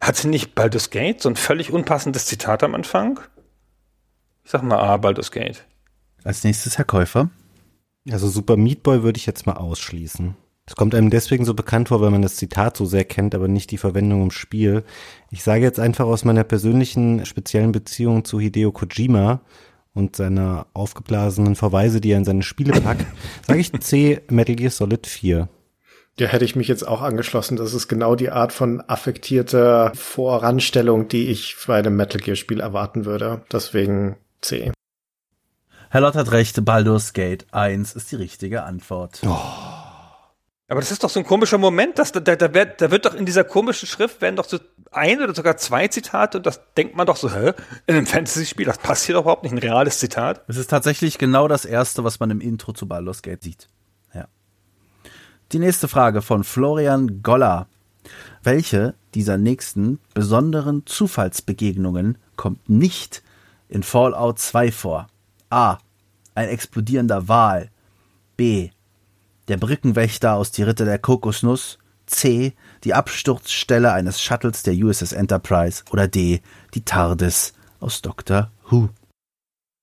hat sie nicht Baldur's Gate so ein völlig unpassendes Zitat am Anfang? Ich sag mal A, Baldur's Gate. als nächstes Herr Käufer. Also Super Meat Boy würde ich jetzt mal ausschließen. Es kommt einem deswegen so bekannt vor, weil man das Zitat so sehr kennt, aber nicht die Verwendung im Spiel. Ich sage jetzt einfach aus meiner persönlichen speziellen Beziehung zu Hideo Kojima und seiner aufgeblasenen Verweise, die er in seine Spiele packt, sage ich C, Metal Gear Solid 4. Ja, hätte ich mich jetzt auch angeschlossen. Das ist genau die Art von affektierter Voranstellung, die ich bei einem Metal Gear Spiel erwarten würde. Deswegen C. Herr Lott hat recht, Baldur's Gate 1 ist die richtige Antwort. Aber das ist doch so ein komischer Moment, dass da, da, da, wird, da wird doch in dieser komischen Schrift werden doch so ein oder sogar zwei Zitate und das denkt man doch so, hä? In einem Fantasy-Spiel, das passt hier doch überhaupt nicht, ein reales Zitat. Es ist tatsächlich genau das erste, was man im Intro zu Baldur's Gate sieht. Die nächste Frage von Florian Goller. Welche dieser nächsten besonderen Zufallsbegegnungen kommt nicht in Fallout 2 vor? A. Ein explodierender Wal. B. Der Brückenwächter aus Die Ritter der Kokosnuss. C. Die Absturzstelle eines Shuttles der USS Enterprise. Oder D. Die TARDIS aus Doctor Who.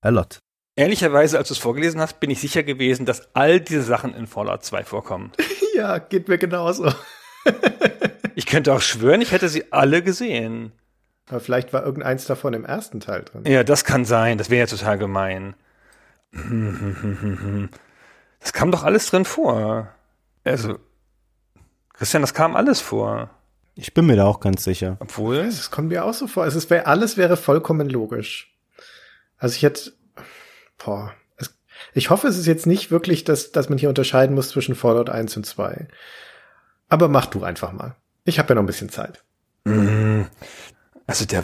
Herr Lott. Ehrlicherweise, als du es vorgelesen hast, bin ich sicher gewesen, dass all diese Sachen in Fallout 2 vorkommen. Ja, geht mir genauso. Ich könnte auch schwören, ich hätte sie alle gesehen. Aber vielleicht war irgendeins davon im ersten Teil drin. Ja, das kann sein. Das wäre ja total gemein. Das kam doch alles drin vor. Also, Christian, das kam alles vor. Ich bin mir da auch ganz sicher. Obwohl, Das kommt mir auch so vor. Es ist, alles wäre vollkommen logisch. Also ich hätte, boah, es, ich hoffe, es ist jetzt nicht wirklich, dass, dass man hier unterscheiden muss zwischen Fallout 1 und 2. Aber mach du einfach mal. Ich habe ja noch ein bisschen Zeit. also der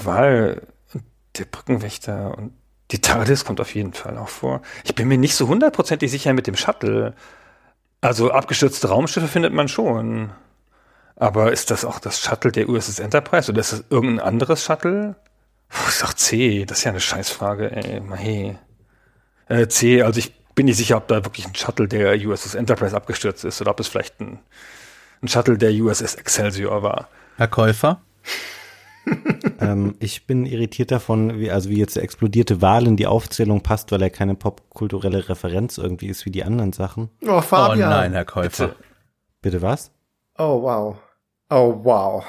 und der Brückenwächter und die TARDIS kommt auf jeden Fall auch vor. Ich bin mir nicht so hundertprozentig sicher mit dem Shuttle. Also abgestürzte Raumschiffe findet man schon. Aber ist das auch das Shuttle der USS Enterprise oder ist das irgendein anderes Shuttle? Puh, ist doch C, das ist ja eine Scheißfrage, ey. Hey. Äh, C, also ich bin nicht sicher, ob da wirklich ein Shuttle der USS Enterprise abgestürzt ist oder ob es vielleicht ein, ein Shuttle der USS Excelsior war. Herr Käufer? ähm, ich bin irritiert davon, wie, also wie jetzt der explodierte Wal in die Aufzählung passt, weil er keine popkulturelle Referenz irgendwie ist wie die anderen Sachen. Oh, Fabian. Oh nein, Herr Käufer. Bitte. Bitte was? Oh, wow. Oh, wow.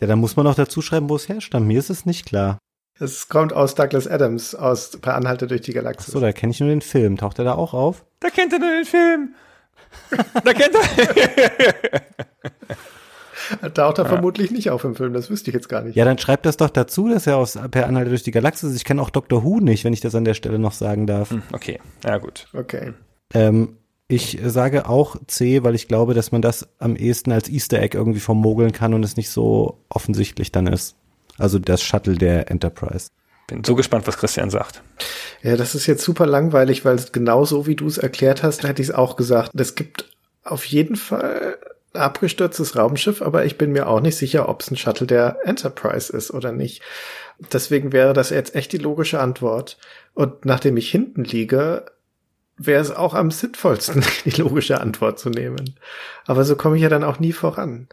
Ja, da muss man auch dazu schreiben, wo es herstammt. Mir ist es nicht klar. Es kommt aus Douglas Adams, aus Per Anhalter durch die Galaxis. So, da kenne ich nur den Film. Taucht er da auch auf? Da kennt er nur den Film. da kennt er. Taucht er vermutlich nicht auf im Film, das wüsste ich jetzt gar nicht. Ja, dann schreibt das doch dazu, dass er aus Per Anhalter durch die Galaxis ist. Ich kenne auch Doctor Who nicht, wenn ich das an der Stelle noch sagen darf. Hm, okay, ja gut. Okay. Ähm, ich sage auch C, weil ich glaube, dass man das am ehesten als Easter Egg irgendwie vermogeln kann und es nicht so offensichtlich dann ist. Also das Shuttle der Enterprise. Bin so gespannt, was Christian sagt. Ja, das ist jetzt super langweilig, weil es genau so, wie du es erklärt hast, hätte ich es auch gesagt. Es gibt auf jeden Fall ein abgestürztes Raumschiff, aber ich bin mir auch nicht sicher, ob es ein Shuttle der Enterprise ist oder nicht. Deswegen wäre das jetzt echt die logische Antwort. Und nachdem ich hinten liege, wäre es auch am sinnvollsten, die logische Antwort zu nehmen. Aber so komme ich ja dann auch nie voran.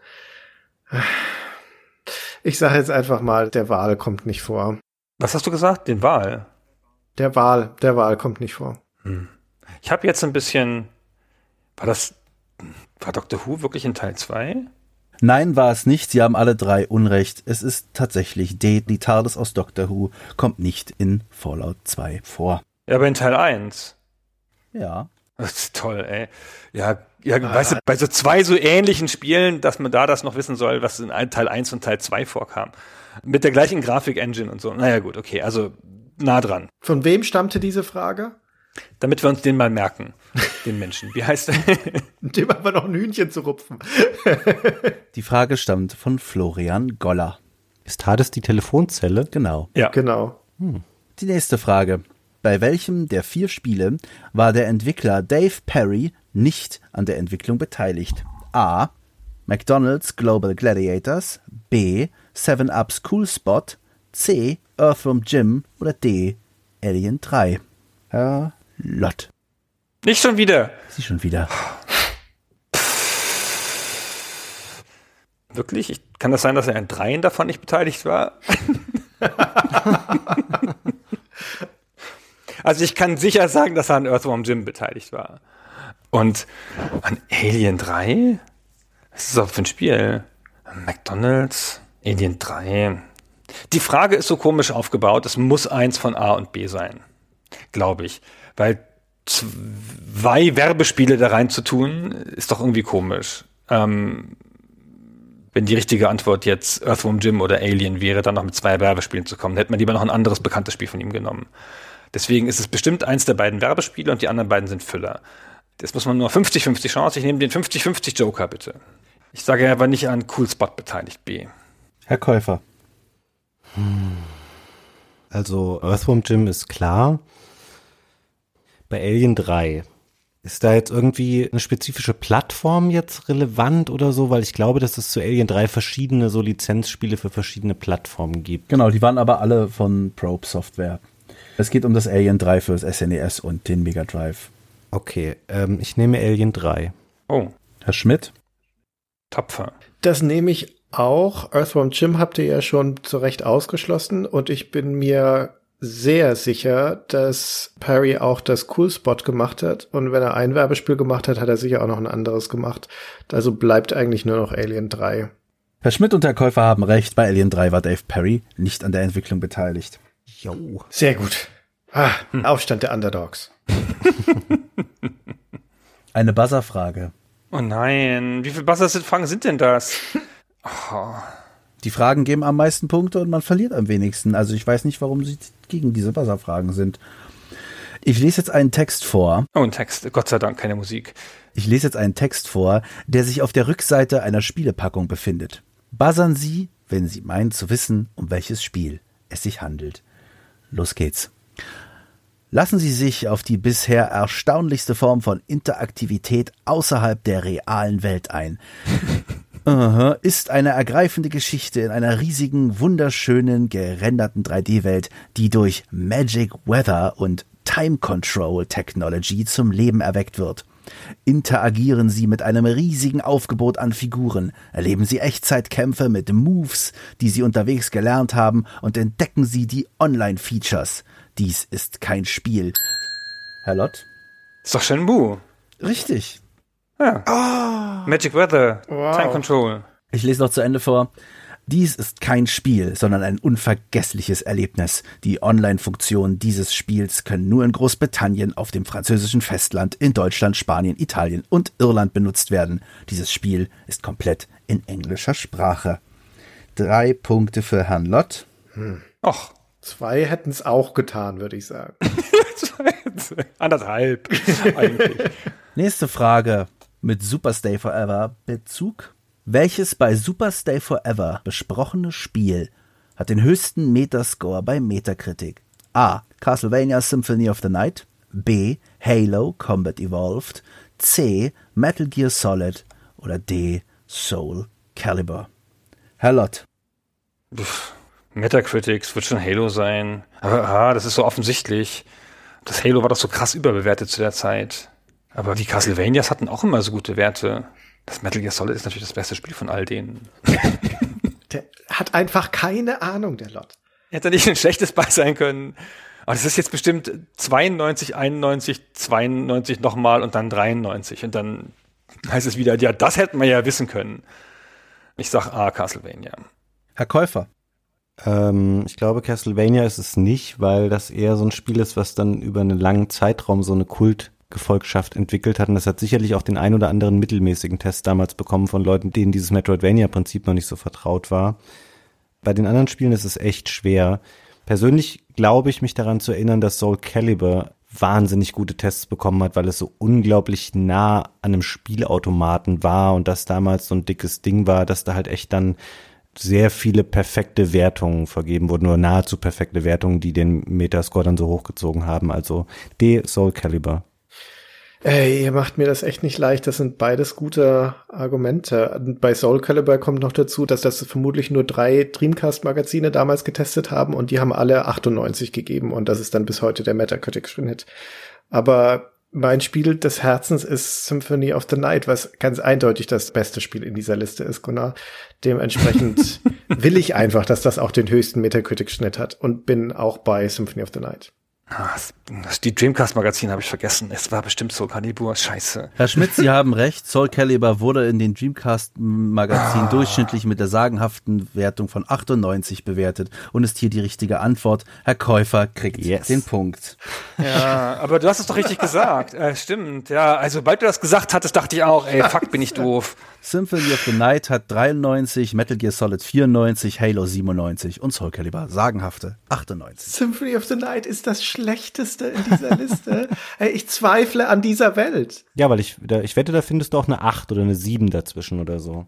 Ich sage jetzt einfach mal, der Wal kommt nicht vor. Was hast du gesagt? Den Wal? Der Wal, der Wal kommt nicht vor. Hm. Ich habe jetzt ein bisschen. War das. War Doctor Who wirklich in Teil 2? Nein, war es nicht. Sie haben alle drei Unrecht. Es ist tatsächlich D. Die TARDIS aus Doctor Who kommt nicht in Fallout 2 vor. Ja, aber in Teil 1. Ja. Das ist toll, ey. Ja, ja ah, weißt du, bei so zwei so ähnlichen Spielen, dass man da das noch wissen soll, was in Teil 1 und Teil 2 vorkam. Mit der gleichen Grafik-Engine und so. Naja, gut, okay, also nah dran. Von wem stammte diese Frage? Damit wir uns den mal merken, den Menschen. Wie heißt er? Dem haben wir noch ein Hühnchen zu rupfen. die Frage stammt von Florian Goller. Ist TARDIS die Telefonzelle? Genau. Ja. Genau. Hm. Die nächste Frage. Bei welchem der vier Spiele war der Entwickler Dave Perry nicht an der Entwicklung beteiligt? A. McDonald's Global Gladiators, B. 7-Ups Cool Spot, C. Earthworm Jim oder D. Alien 3. Herr Lott. Nicht schon wieder. Sie schon wieder. Wirklich? Ich, kann das sein, dass er an dreien davon nicht beteiligt war? Also ich kann sicher sagen, dass er an Earthworm Jim beteiligt war. Und an Alien 3? Was ist das für ein Spiel? McDonalds? Alien 3? Die Frage ist so komisch aufgebaut, es muss eins von A und B sein. Glaube ich. Weil zwei Werbespiele da rein zu tun, ist doch irgendwie komisch. Ähm, wenn die richtige Antwort jetzt Earthworm Jim oder Alien wäre, dann noch mit zwei Werbespielen zu kommen, hätte man lieber noch ein anderes bekanntes Spiel von ihm genommen. Deswegen ist es bestimmt eins der beiden Werbespiele und die anderen beiden sind Füller. Jetzt muss man nur 50-50 Chance. Ich nehme den 50-50 Joker, bitte. Ich sage, er war nicht an Cool Spot beteiligt, B. Herr Käufer. Also Earthworm Jim ist klar. Bei Alien 3 ist da jetzt irgendwie eine spezifische Plattform jetzt relevant oder so? Weil ich glaube, dass es zu Alien 3 verschiedene so Lizenzspiele für verschiedene Plattformen gibt. Genau, die waren aber alle von Probe Software. Es geht um das Alien 3 fürs SNES e und den Mega Drive. Okay, ähm, ich nehme Alien 3. Oh. Herr Schmidt? Tapfer. Das nehme ich auch. Earthworm Jim habt ihr ja schon zu Recht ausgeschlossen und ich bin mir sehr sicher, dass Perry auch das Cool Spot gemacht hat. Und wenn er ein Werbespiel gemacht hat, hat er sicher auch noch ein anderes gemacht. Also bleibt eigentlich nur noch Alien 3. Herr Schmidt und Herr Käufer haben recht. Bei Alien 3 war Dave Perry nicht an der Entwicklung beteiligt. Jo. Sehr gut. Ah, hm. Aufstand der Underdogs. Eine Buzzer-Frage. Oh nein, wie viele Buzzer-Fragen sind denn das? Oh. Die Fragen geben am meisten Punkte und man verliert am wenigsten. Also ich weiß nicht, warum sie gegen diese Buzzer-Fragen sind. Ich lese jetzt einen Text vor. Oh, ein Text. Gott sei Dank, keine Musik. Ich lese jetzt einen Text vor, der sich auf der Rückseite einer Spielepackung befindet. Buzzern Sie, wenn Sie meinen zu wissen, um welches Spiel es sich handelt. Los geht's. Lassen Sie sich auf die bisher erstaunlichste Form von Interaktivität außerhalb der realen Welt ein. uh ist eine ergreifende Geschichte in einer riesigen, wunderschönen, gerenderten 3D-Welt, die durch Magic Weather und Time Control Technology zum Leben erweckt wird. Interagieren Sie mit einem riesigen Aufgebot an Figuren, erleben Sie Echtzeitkämpfe mit Moves, die Sie unterwegs gelernt haben und entdecken Sie die Online-Features. Dies ist kein Spiel. Herr Lott? Ist doch Shenmue. Richtig. Ja. Magic Weather. Wow. Time Control. Ich lese noch zu Ende vor. Dies ist kein Spiel, sondern ein unvergessliches Erlebnis. Die Online-Funktionen dieses Spiels können nur in Großbritannien, auf dem französischen Festland, in Deutschland, Spanien, Italien und Irland benutzt werden. Dieses Spiel ist komplett in englischer Sprache. Drei Punkte für Herrn Lott. Och. Zwei hätten es auch getan, würde ich sagen. Anderthalb. Eigentlich. Nächste Frage mit Super Stay Forever Bezug. Welches bei Super Stay Forever besprochene Spiel hat den höchsten Metascore bei Metacritic? A. Castlevania Symphony of the Night. B. Halo Combat Evolved. C. Metal Gear Solid. Oder D. Soul Calibur. Herr Lott. Metacritics wird schon Halo sein. Aber ah, das ist so offensichtlich. Das Halo war doch so krass überbewertet zu der Zeit. Aber die Castlevanias hatten auch immer so gute Werte. Das Metal Gear Solid ist natürlich das beste Spiel von all denen. Der hat einfach keine Ahnung, der Lott. Hätte nicht ein schlechtes bei sein können. Aber das ist jetzt bestimmt 92, 91, 92 nochmal und dann 93. Und dann heißt es wieder, ja, das hätten wir ja wissen können. Ich sag A, Castlevania. Herr Käufer. Ähm, ich glaube, Castlevania ist es nicht, weil das eher so ein Spiel ist, was dann über einen langen Zeitraum so eine Kultgefolgschaft entwickelt hat. Und das hat sicherlich auch den ein oder anderen mittelmäßigen Test damals bekommen von Leuten, denen dieses Metroidvania-Prinzip noch nicht so vertraut war. Bei den anderen Spielen ist es echt schwer. Persönlich glaube ich mich daran zu erinnern, dass Soul Calibur wahnsinnig gute Tests bekommen hat, weil es so unglaublich nah an einem Spielautomaten war und das damals so ein dickes Ding war, dass da halt echt dann sehr viele perfekte Wertungen vergeben wurden, nur nahezu perfekte Wertungen, die den Metascore dann so hochgezogen haben. Also D Soul Calibur. Ey, ihr macht mir das echt nicht leicht. Das sind beides gute Argumente. Bei Soul Calibur kommt noch dazu, dass das vermutlich nur drei Dreamcast-Magazine damals getestet haben und die haben alle 98 gegeben und das ist dann bis heute der Metacritic-Schnitt. Aber mein Spiel des Herzens ist Symphony of the Night, was ganz eindeutig das beste Spiel in dieser Liste ist, Gunnar. Dementsprechend will ich einfach, dass das auch den höchsten Metacritic-Schnitt hat und bin auch bei Symphony of the Night. Ah, Die Dreamcast-Magazin habe ich vergessen. Es war bestimmt so Calibur. Scheiße. Herr Schmidt, Sie haben recht. Soul Calibur wurde in den Dreamcast-Magazin durchschnittlich mit der sagenhaften Wertung von 98 bewertet und ist hier die richtige Antwort. Herr Käufer kriegt Yes. den Punkt. Ja, aber du hast es doch richtig gesagt. Äh, stimmt, ja. Also, sobald du das gesagt hattest, dachte ich auch, ey, fuck, bin ich doof. Symphony of the Night hat 93, Metal Gear Solid 94, Halo 97 und Soul Calibur sagenhafte 98. Symphony of the Night ist das schlechteste in dieser Liste. Ey, ich zweifle an dieser Welt. Ja, weil ich, da, ich wette, da findest du auch eine 8 oder eine 7 dazwischen oder so.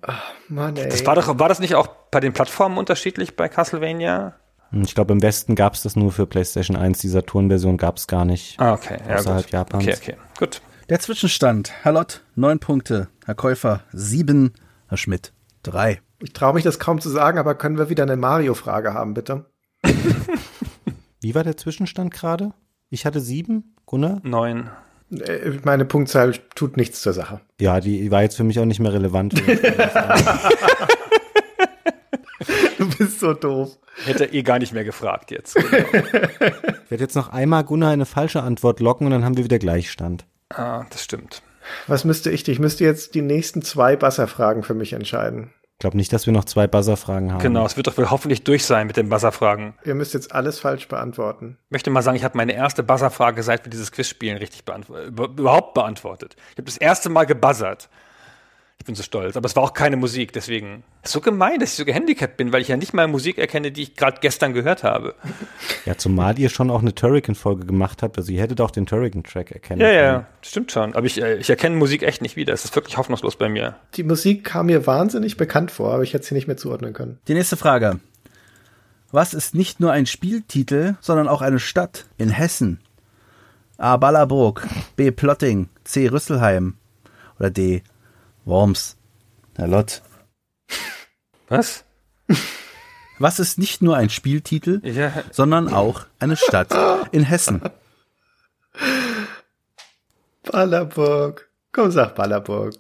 Mann, ey. Das war doch, war das nicht auch bei den Plattformen unterschiedlich bei Castlevania? Und Ich glaube, im Westen gab es das nur für PlayStation 1, die Saturn-Version gab es gar nicht. Ah, okay. Ja, Außerhalb gut. Japans. Okay, okay. Gut. Der Zwischenstand. Herr Lott, 9 Punkte. Herr Käufer, 7. Herr Schmidt, 3. Ich traue mich das kaum zu sagen, aber können wir wieder eine Mario-Frage haben, bitte? Wie war der Zwischenstand gerade? Ich hatte 7, Gunnar? Neun. Äh, Meine Punktzahl tut nichts zur Sache. Ja, die war jetzt für mich auch nicht mehr relevant. Du bist so doof. Hätte eh gar nicht mehr gefragt jetzt. Ich werde jetzt noch einmal Gunnar eine falsche Antwort locken und dann haben wir wieder Gleichstand. Ah, das stimmt. Was müsste ich? Ich müsste jetzt die nächsten zwei Buzzer-Fragen für mich entscheiden. Ich glaube nicht, dass wir noch zwei Buzzer-Fragen haben. Genau, es wird doch wohl hoffentlich durch sein mit den Buzzer-Fragen. Ihr müsst jetzt alles falsch beantworten. Ich möchte mal sagen, ich habe meine erste Buzzer-Frage, seit wir dieses Quiz spielen, richtig beantwortet, überhaupt beantwortet. Ich habe das erste Mal gebuzzert. Ich bin so stolz. Aber es war auch keine Musik, deswegen. Ist so gemein, dass ich so gehandicapt bin, weil ich ja nicht mal Musik erkenne, die ich gerade gestern gehört habe. Ja, zumal ihr schon auch eine Turrican-Folge gemacht habt. Also ihr hättet auch den Turrican-Track erkennen Ja, können. ja, stimmt schon. Aber ich, äh, ich erkenne Musik echt nicht wieder. Es ist wirklich hoffnungslos bei mir. Die Musik kam mir wahnsinnig bekannt vor, aber ich hätte sie nicht mehr zuordnen können. Die nächste Frage. Was ist nicht nur ein Spieltitel, sondern auch eine Stadt in Hessen? A. Ballerburg, B. Plotting, C. Rüsselheim oder D. Worms. Herr Lott. Was? Was ist nicht nur ein Spieltitel, Ja, sondern auch eine Stadt in Hessen? Ballerburg. Komm, sag Ballerburg.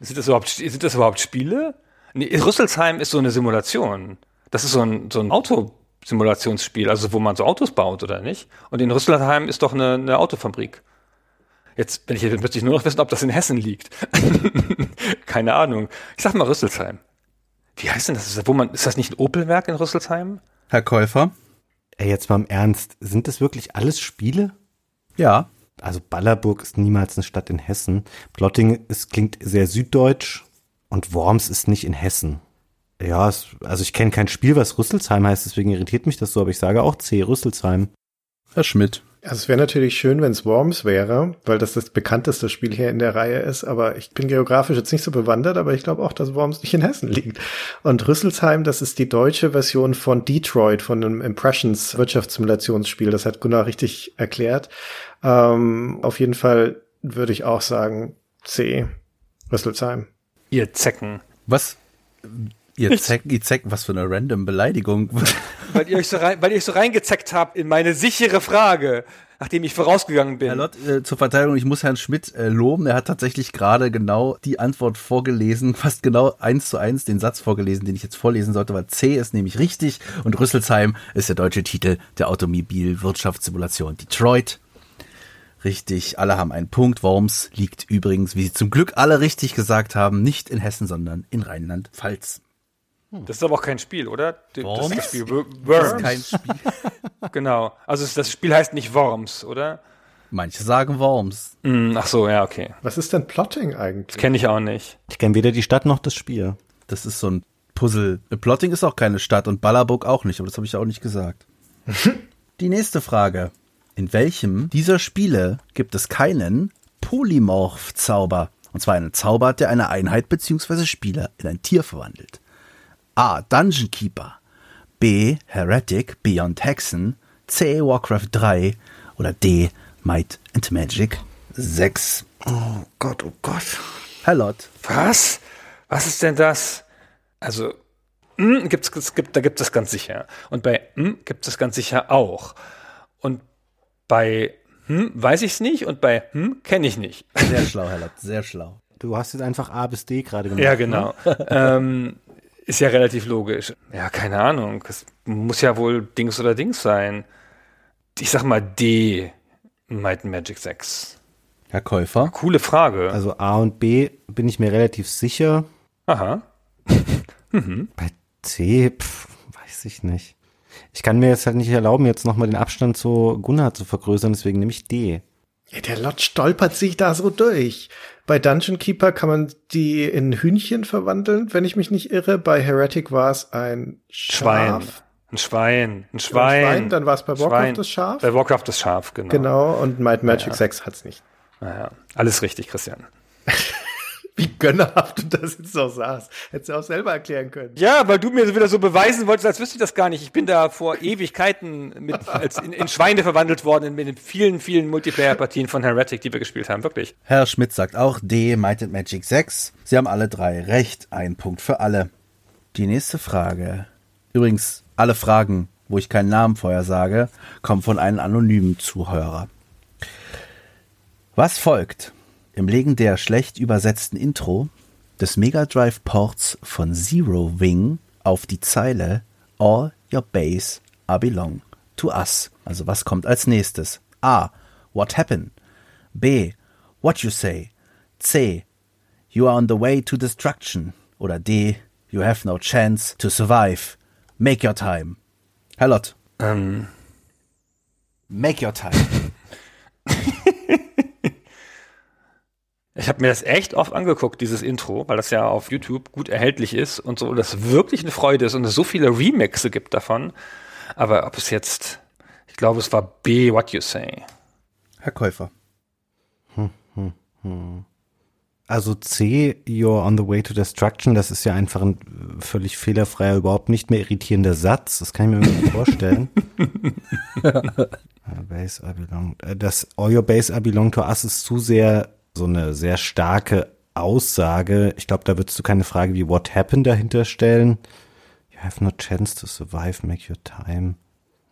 Sind das überhaupt, sind das überhaupt Spiele? Nee, Rüsselsheim ist so eine Simulation. Das ist so ein, so ein Autosimulationsspiel, also wo man so Autos baut, oder nicht? Und in Rüsselsheim ist doch eine, eine Autofabrik. Jetzt, wenn ich jetzt müsste ich nur noch wissen, ob das in Hessen liegt. Keine Ahnung. Ich sag mal Rüsselsheim. Wie heißt denn das? Ist das, wo man, ist das nicht ein Opelwerk in Rüsselsheim? Herr Käufer? Ey, jetzt mal im Ernst, sind das wirklich alles Spiele? Ja. Also Ballerburg ist niemals eine Stadt in Hessen. Plotting ist, klingt sehr süddeutsch und Worms ist nicht in Hessen. Ja, es, also ich kenne kein Spiel, was Rüsselsheim heißt, deswegen irritiert mich das so, aber ich sage auch C, Rüsselsheim. Herr Schmidt. Also es wäre natürlich schön, wenn es Worms wäre, weil das das bekannteste Spiel hier in der Reihe ist. Aber ich bin geografisch jetzt nicht so bewandert, aber ich glaube auch, dass Worms nicht in Hessen liegt. Und Rüsselsheim, das ist die deutsche Version von Detroit, von einem Impressions Wirtschaftssimulationsspiel. Das hat Gunnar richtig erklärt. Ähm, auf jeden Fall würde ich auch sagen C. Rüsselsheim. Ihr Zecken. Was? Ihr Zecken, ihr Zecken, was für eine random Beleidigung. weil ihr euch so rein, weil ihr euch so reingezeckt habt in meine sichere Frage, nachdem ich vorausgegangen bin. Herr Lott, äh, zur Verteidigung, ich muss Herrn Schmidt äh, loben. Er hat tatsächlich gerade genau die Antwort vorgelesen, fast genau eins zu eins den Satz vorgelesen, den ich jetzt vorlesen sollte, weil C ist nämlich richtig und Rüsselsheim ist der deutsche Titel der Automobilwirtschaftssimulation Detroit. Richtig, alle haben einen Punkt. Worms liegt übrigens, wie Sie zum Glück alle richtig gesagt haben, nicht in Hessen, sondern in Rheinland-Pfalz. Das ist aber auch kein Spiel, oder? Worms? Das, ist das Spiel Das Worms. ist kein Spiel. Genau. Also das Spiel heißt nicht Worms, oder? Manche sagen Worms. Hm, ach so, ja, okay. Was ist denn Plotting eigentlich? Kenne ich auch nicht. Ich kenne weder die Stadt noch das Spiel. Das ist so ein Puzzle. Plotting ist auch keine Stadt und Ballerburg auch nicht, aber das habe ich auch nicht gesagt. Die nächste Frage. In welchem dieser Spiele gibt es keinen Polymorph-Zauber? Und zwar einen Zauber, der eine Einheit bzw. Spieler in ein Tier verwandelt. A. Dungeon Keeper. B. Heretic Beyond Hexen. C. Warcraft 3. Oder D. Might and Magic 6. Oh Gott, oh Gott. Herr Lott. Was? Was ist denn das? Also, hm, gibt's, es gibt, da gibt es ganz sicher. Und bei hm, gibt es ganz sicher auch. Und bei hm, weiß ich es nicht und bei hm, kenne ich nicht. Sehr schlau, Herr Lott. Sehr schlau. Du hast jetzt einfach A bis D gerade gemacht. Ja, ne? genau. ähm, ist ja relativ logisch. Ja, keine Ahnung. Es muss ja wohl Dings oder Dings sein. Ich sag mal D. Might and Magic 6. Herr Käufer. Coole Frage. Also A und B bin ich mir relativ sicher. Aha. Bei C, pf, weiß ich nicht. Ich kann mir jetzt halt nicht erlauben, jetzt nochmal den Abstand zu Gunnar zu vergrößern, deswegen nehme ich D. Ja, der Lot stolpert sich da so durch. Bei Dungeon Keeper kann man die in Hühnchen verwandeln, wenn ich mich nicht irre. Bei Heretic war es ein Schwein. Schaf. Ein Schwein. Ein Ein Schwein. Schwein. Dann war es bei Warcraft Schwein. das Schaf. Bei Warcraft das Schaf, genau. Genau, und Might Magic Ja. 6 hat's nicht. Naja, alles richtig, Christian. Wie gönnerhaft du das jetzt noch saß. Hättest du auch selber erklären können. Ja, weil du mir wieder so beweisen wolltest, als wüsste ich das gar nicht. Ich bin da vor Ewigkeiten mit, als in, in Schweine verwandelt worden in, in den vielen, vielen Multiplayer-Partien von Heretic, die wir gespielt haben. Wirklich. Herr Schmidt sagt auch D, Might and Magic 6. Sie haben alle drei recht. Ein Punkt für alle. Die nächste Frage. Übrigens, alle Fragen, wo ich keinen Namen vorher sage, kommen von einem anonymen Zuhörer. Was folgt im legendär schlecht übersetzten Intro des Mega Drive Ports von Zero Wing auf die Zeile All your base are belong to us? Also was kommt als nächstes? A. What happened? B. What you say. C. You are on the way to destruction. Oder D. You have no chance to survive. Make your time. Herr Lott. Ähm, Make your time. Ich habe mir das echt oft angeguckt, dieses Intro, weil das ja auf YouTube gut erhältlich ist und so, das wirklich eine Freude ist und es so viele Remixe gibt davon. Aber ob es jetzt, ich glaube, es war B, What You Say. Herr Käufer. Also C, You're on the way to destruction, das ist ja einfach ein völlig fehlerfreier, überhaupt nicht mehr irritierender Satz. Das kann ich mir irgendwie vorstellen. Base I belong. äh, Das All your base I belong to us ist zu sehr so eine sehr starke Aussage. Ich glaube, da würdest du keine Frage wie What happened dahinter stellen. You have no chance to survive, make your time.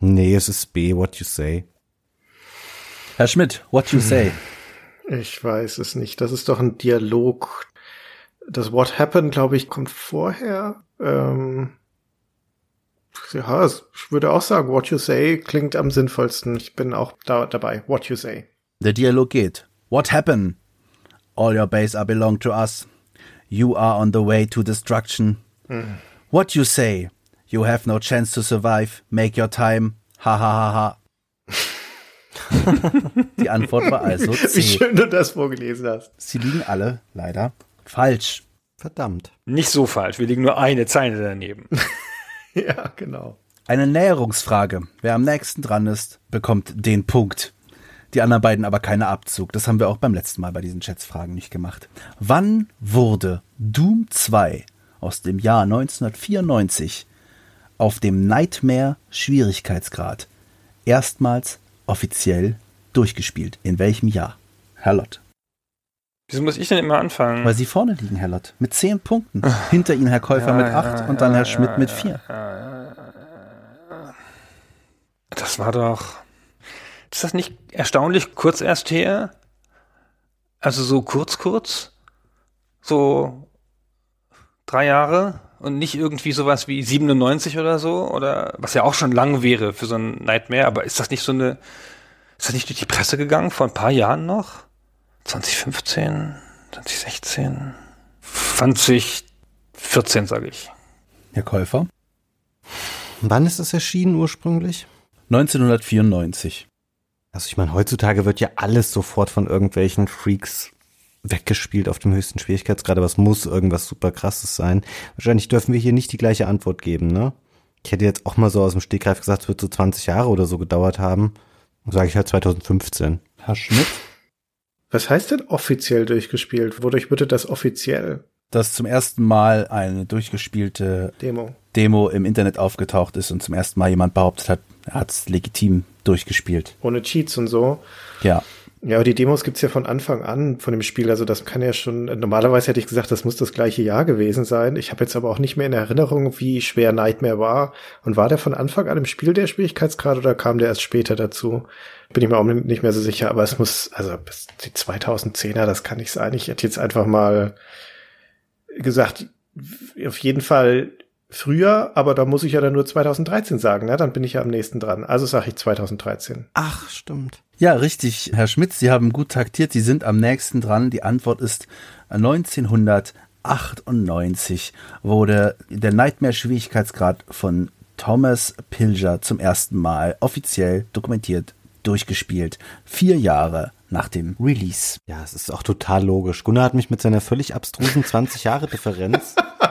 Nee, es ist B, what you say. Herr Schmidt, what you say. Ich weiß es nicht. Das ist doch ein Dialog. Das What Happened, glaube ich, kommt vorher. Ähm, ja, ich würde auch sagen, What You Say klingt am sinnvollsten. Ich bin auch da dabei. What You Say. Der Dialog geht. What happened? All your base are belong to us. You are on the way to destruction. What you say? You have no chance to survive. Make your time. Ha ha ha ha. Die Antwort war also Wie C. schön du das vorgelesen hast. Sie liegen alle leider falsch. Verdammt. Nicht so falsch, wir liegen nur eine Zeile daneben. Ja, genau. Eine Näherungsfrage. Wer am nächsten dran ist, bekommt den Punkt. Die anderen beiden aber keine Abzug. Das haben wir auch beim letzten Mal bei diesen Chatsfragen nicht gemacht. Wann wurde Doom 2 aus dem Jahr 1994 auf dem Nightmare Schwierigkeitsgrad erstmals offiziell durchgespielt? In welchem Jahr? Herr Lott. Wieso muss ich denn immer anfangen? Weil Sie vorne liegen, Herr Lott, mit zehn Punkten. Hinter Ihnen Herr Käufer mit acht und dann Herr Schmidt mit vier. Das war doch. Ist das nicht erstaunlich kurz erst her? Also so kurz, kurz? So drei Jahre? Und nicht irgendwie sowas wie 97 oder so? Oder was ja auch schon lang wäre für so ein Nightmare, aber ist das nicht so eine. Ist das nicht durch die Presse gegangen vor ein paar Jahren noch? 2015, 2016, 2014, sage ich. Herr Käufer? Wann ist das erschienen ursprünglich? 1994. Also ich meine, heutzutage wird ja alles sofort von irgendwelchen Freaks weggespielt auf dem höchsten Schwierigkeitsgrad, aber es muss irgendwas super krasses sein. Wahrscheinlich dürfen wir hier nicht die gleiche Antwort geben, ne? Ich hätte jetzt auch mal so aus dem Stegreif gesagt, es wird so 20 Jahre oder so gedauert haben. Sage ich halt 2015. Herr Schmidt? Was heißt denn offiziell durchgespielt? Wodurch bitte das offiziell? dass zum ersten Mal eine durchgespielte Demo. Demo im Internet aufgetaucht ist und zum ersten Mal jemand behauptet hat, er hat es legitim durchgespielt. Ohne Cheats und so. Ja. Ja, aber die Demos gibt's ja von Anfang an von dem Spiel. Also das kann ja schon, normalerweise hätte ich gesagt, das muss das gleiche Jahr gewesen sein. Ich habe jetzt aber auch nicht mehr in Erinnerung, wie schwer Nightmare war. Und war der von Anfang an im Spiel der Schwierigkeitsgrad oder kam der erst später dazu? Bin ich mir auch nicht mehr so sicher, aber es muss, also bis die 2010er, das kann nicht sein. Ich hätte jetzt einfach mal gesagt, auf jeden Fall früher, aber da muss ich ja dann nur 2013 sagen, ne? dann bin ich ja am nächsten dran. Also sage ich 2013. Ach, stimmt. Ja, richtig, Herr Schmidt, Sie haben gut taktiert, Sie sind am nächsten dran. Die Antwort ist 1998 wurde der Nightmare-Schwierigkeitsgrad von Thomas Pilger zum ersten Mal offiziell dokumentiert durchgespielt. Vier Jahre nach dem Release. Ja, es ist auch total logisch. Gunnar hat mich mit seiner völlig abstrusen 20 Jahre Differenz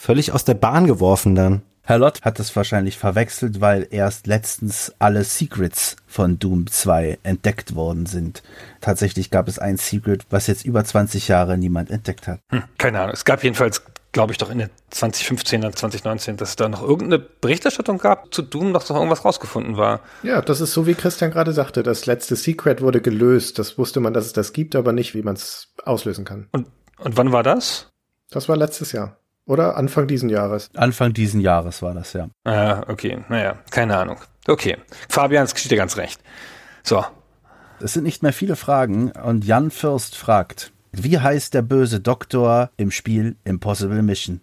völlig aus der Bahn geworfen dann. Herr Lott hat es wahrscheinlich verwechselt, weil erst letztens alle Secrets von Doom 2 entdeckt worden sind. Tatsächlich gab es ein Secret, was jetzt über 20 Jahre niemand entdeckt hat. Hm, keine Ahnung. Es gab jedenfalls, glaube ich, doch in der 2015 oder 2019, dass es da noch irgendeine Berichterstattung gab zu Doom, dass doch irgendwas rausgefunden war. Ja, das ist so, wie Christian gerade sagte. Das letzte Secret wurde gelöst. Das wusste man, dass es das gibt, aber nicht, wie man es auslösen kann. Und, und wann war das? Das war letztes Jahr. Oder Anfang diesen Jahres. Anfang diesen Jahres war das, ja. Ah, okay. Naja, keine Ahnung. Okay. Fabian, es geschieht dir ganz recht. So. Es sind nicht mehr viele Fragen und Jan Fürst fragt, wie heißt der böse Doktor im Spiel Impossible Mission?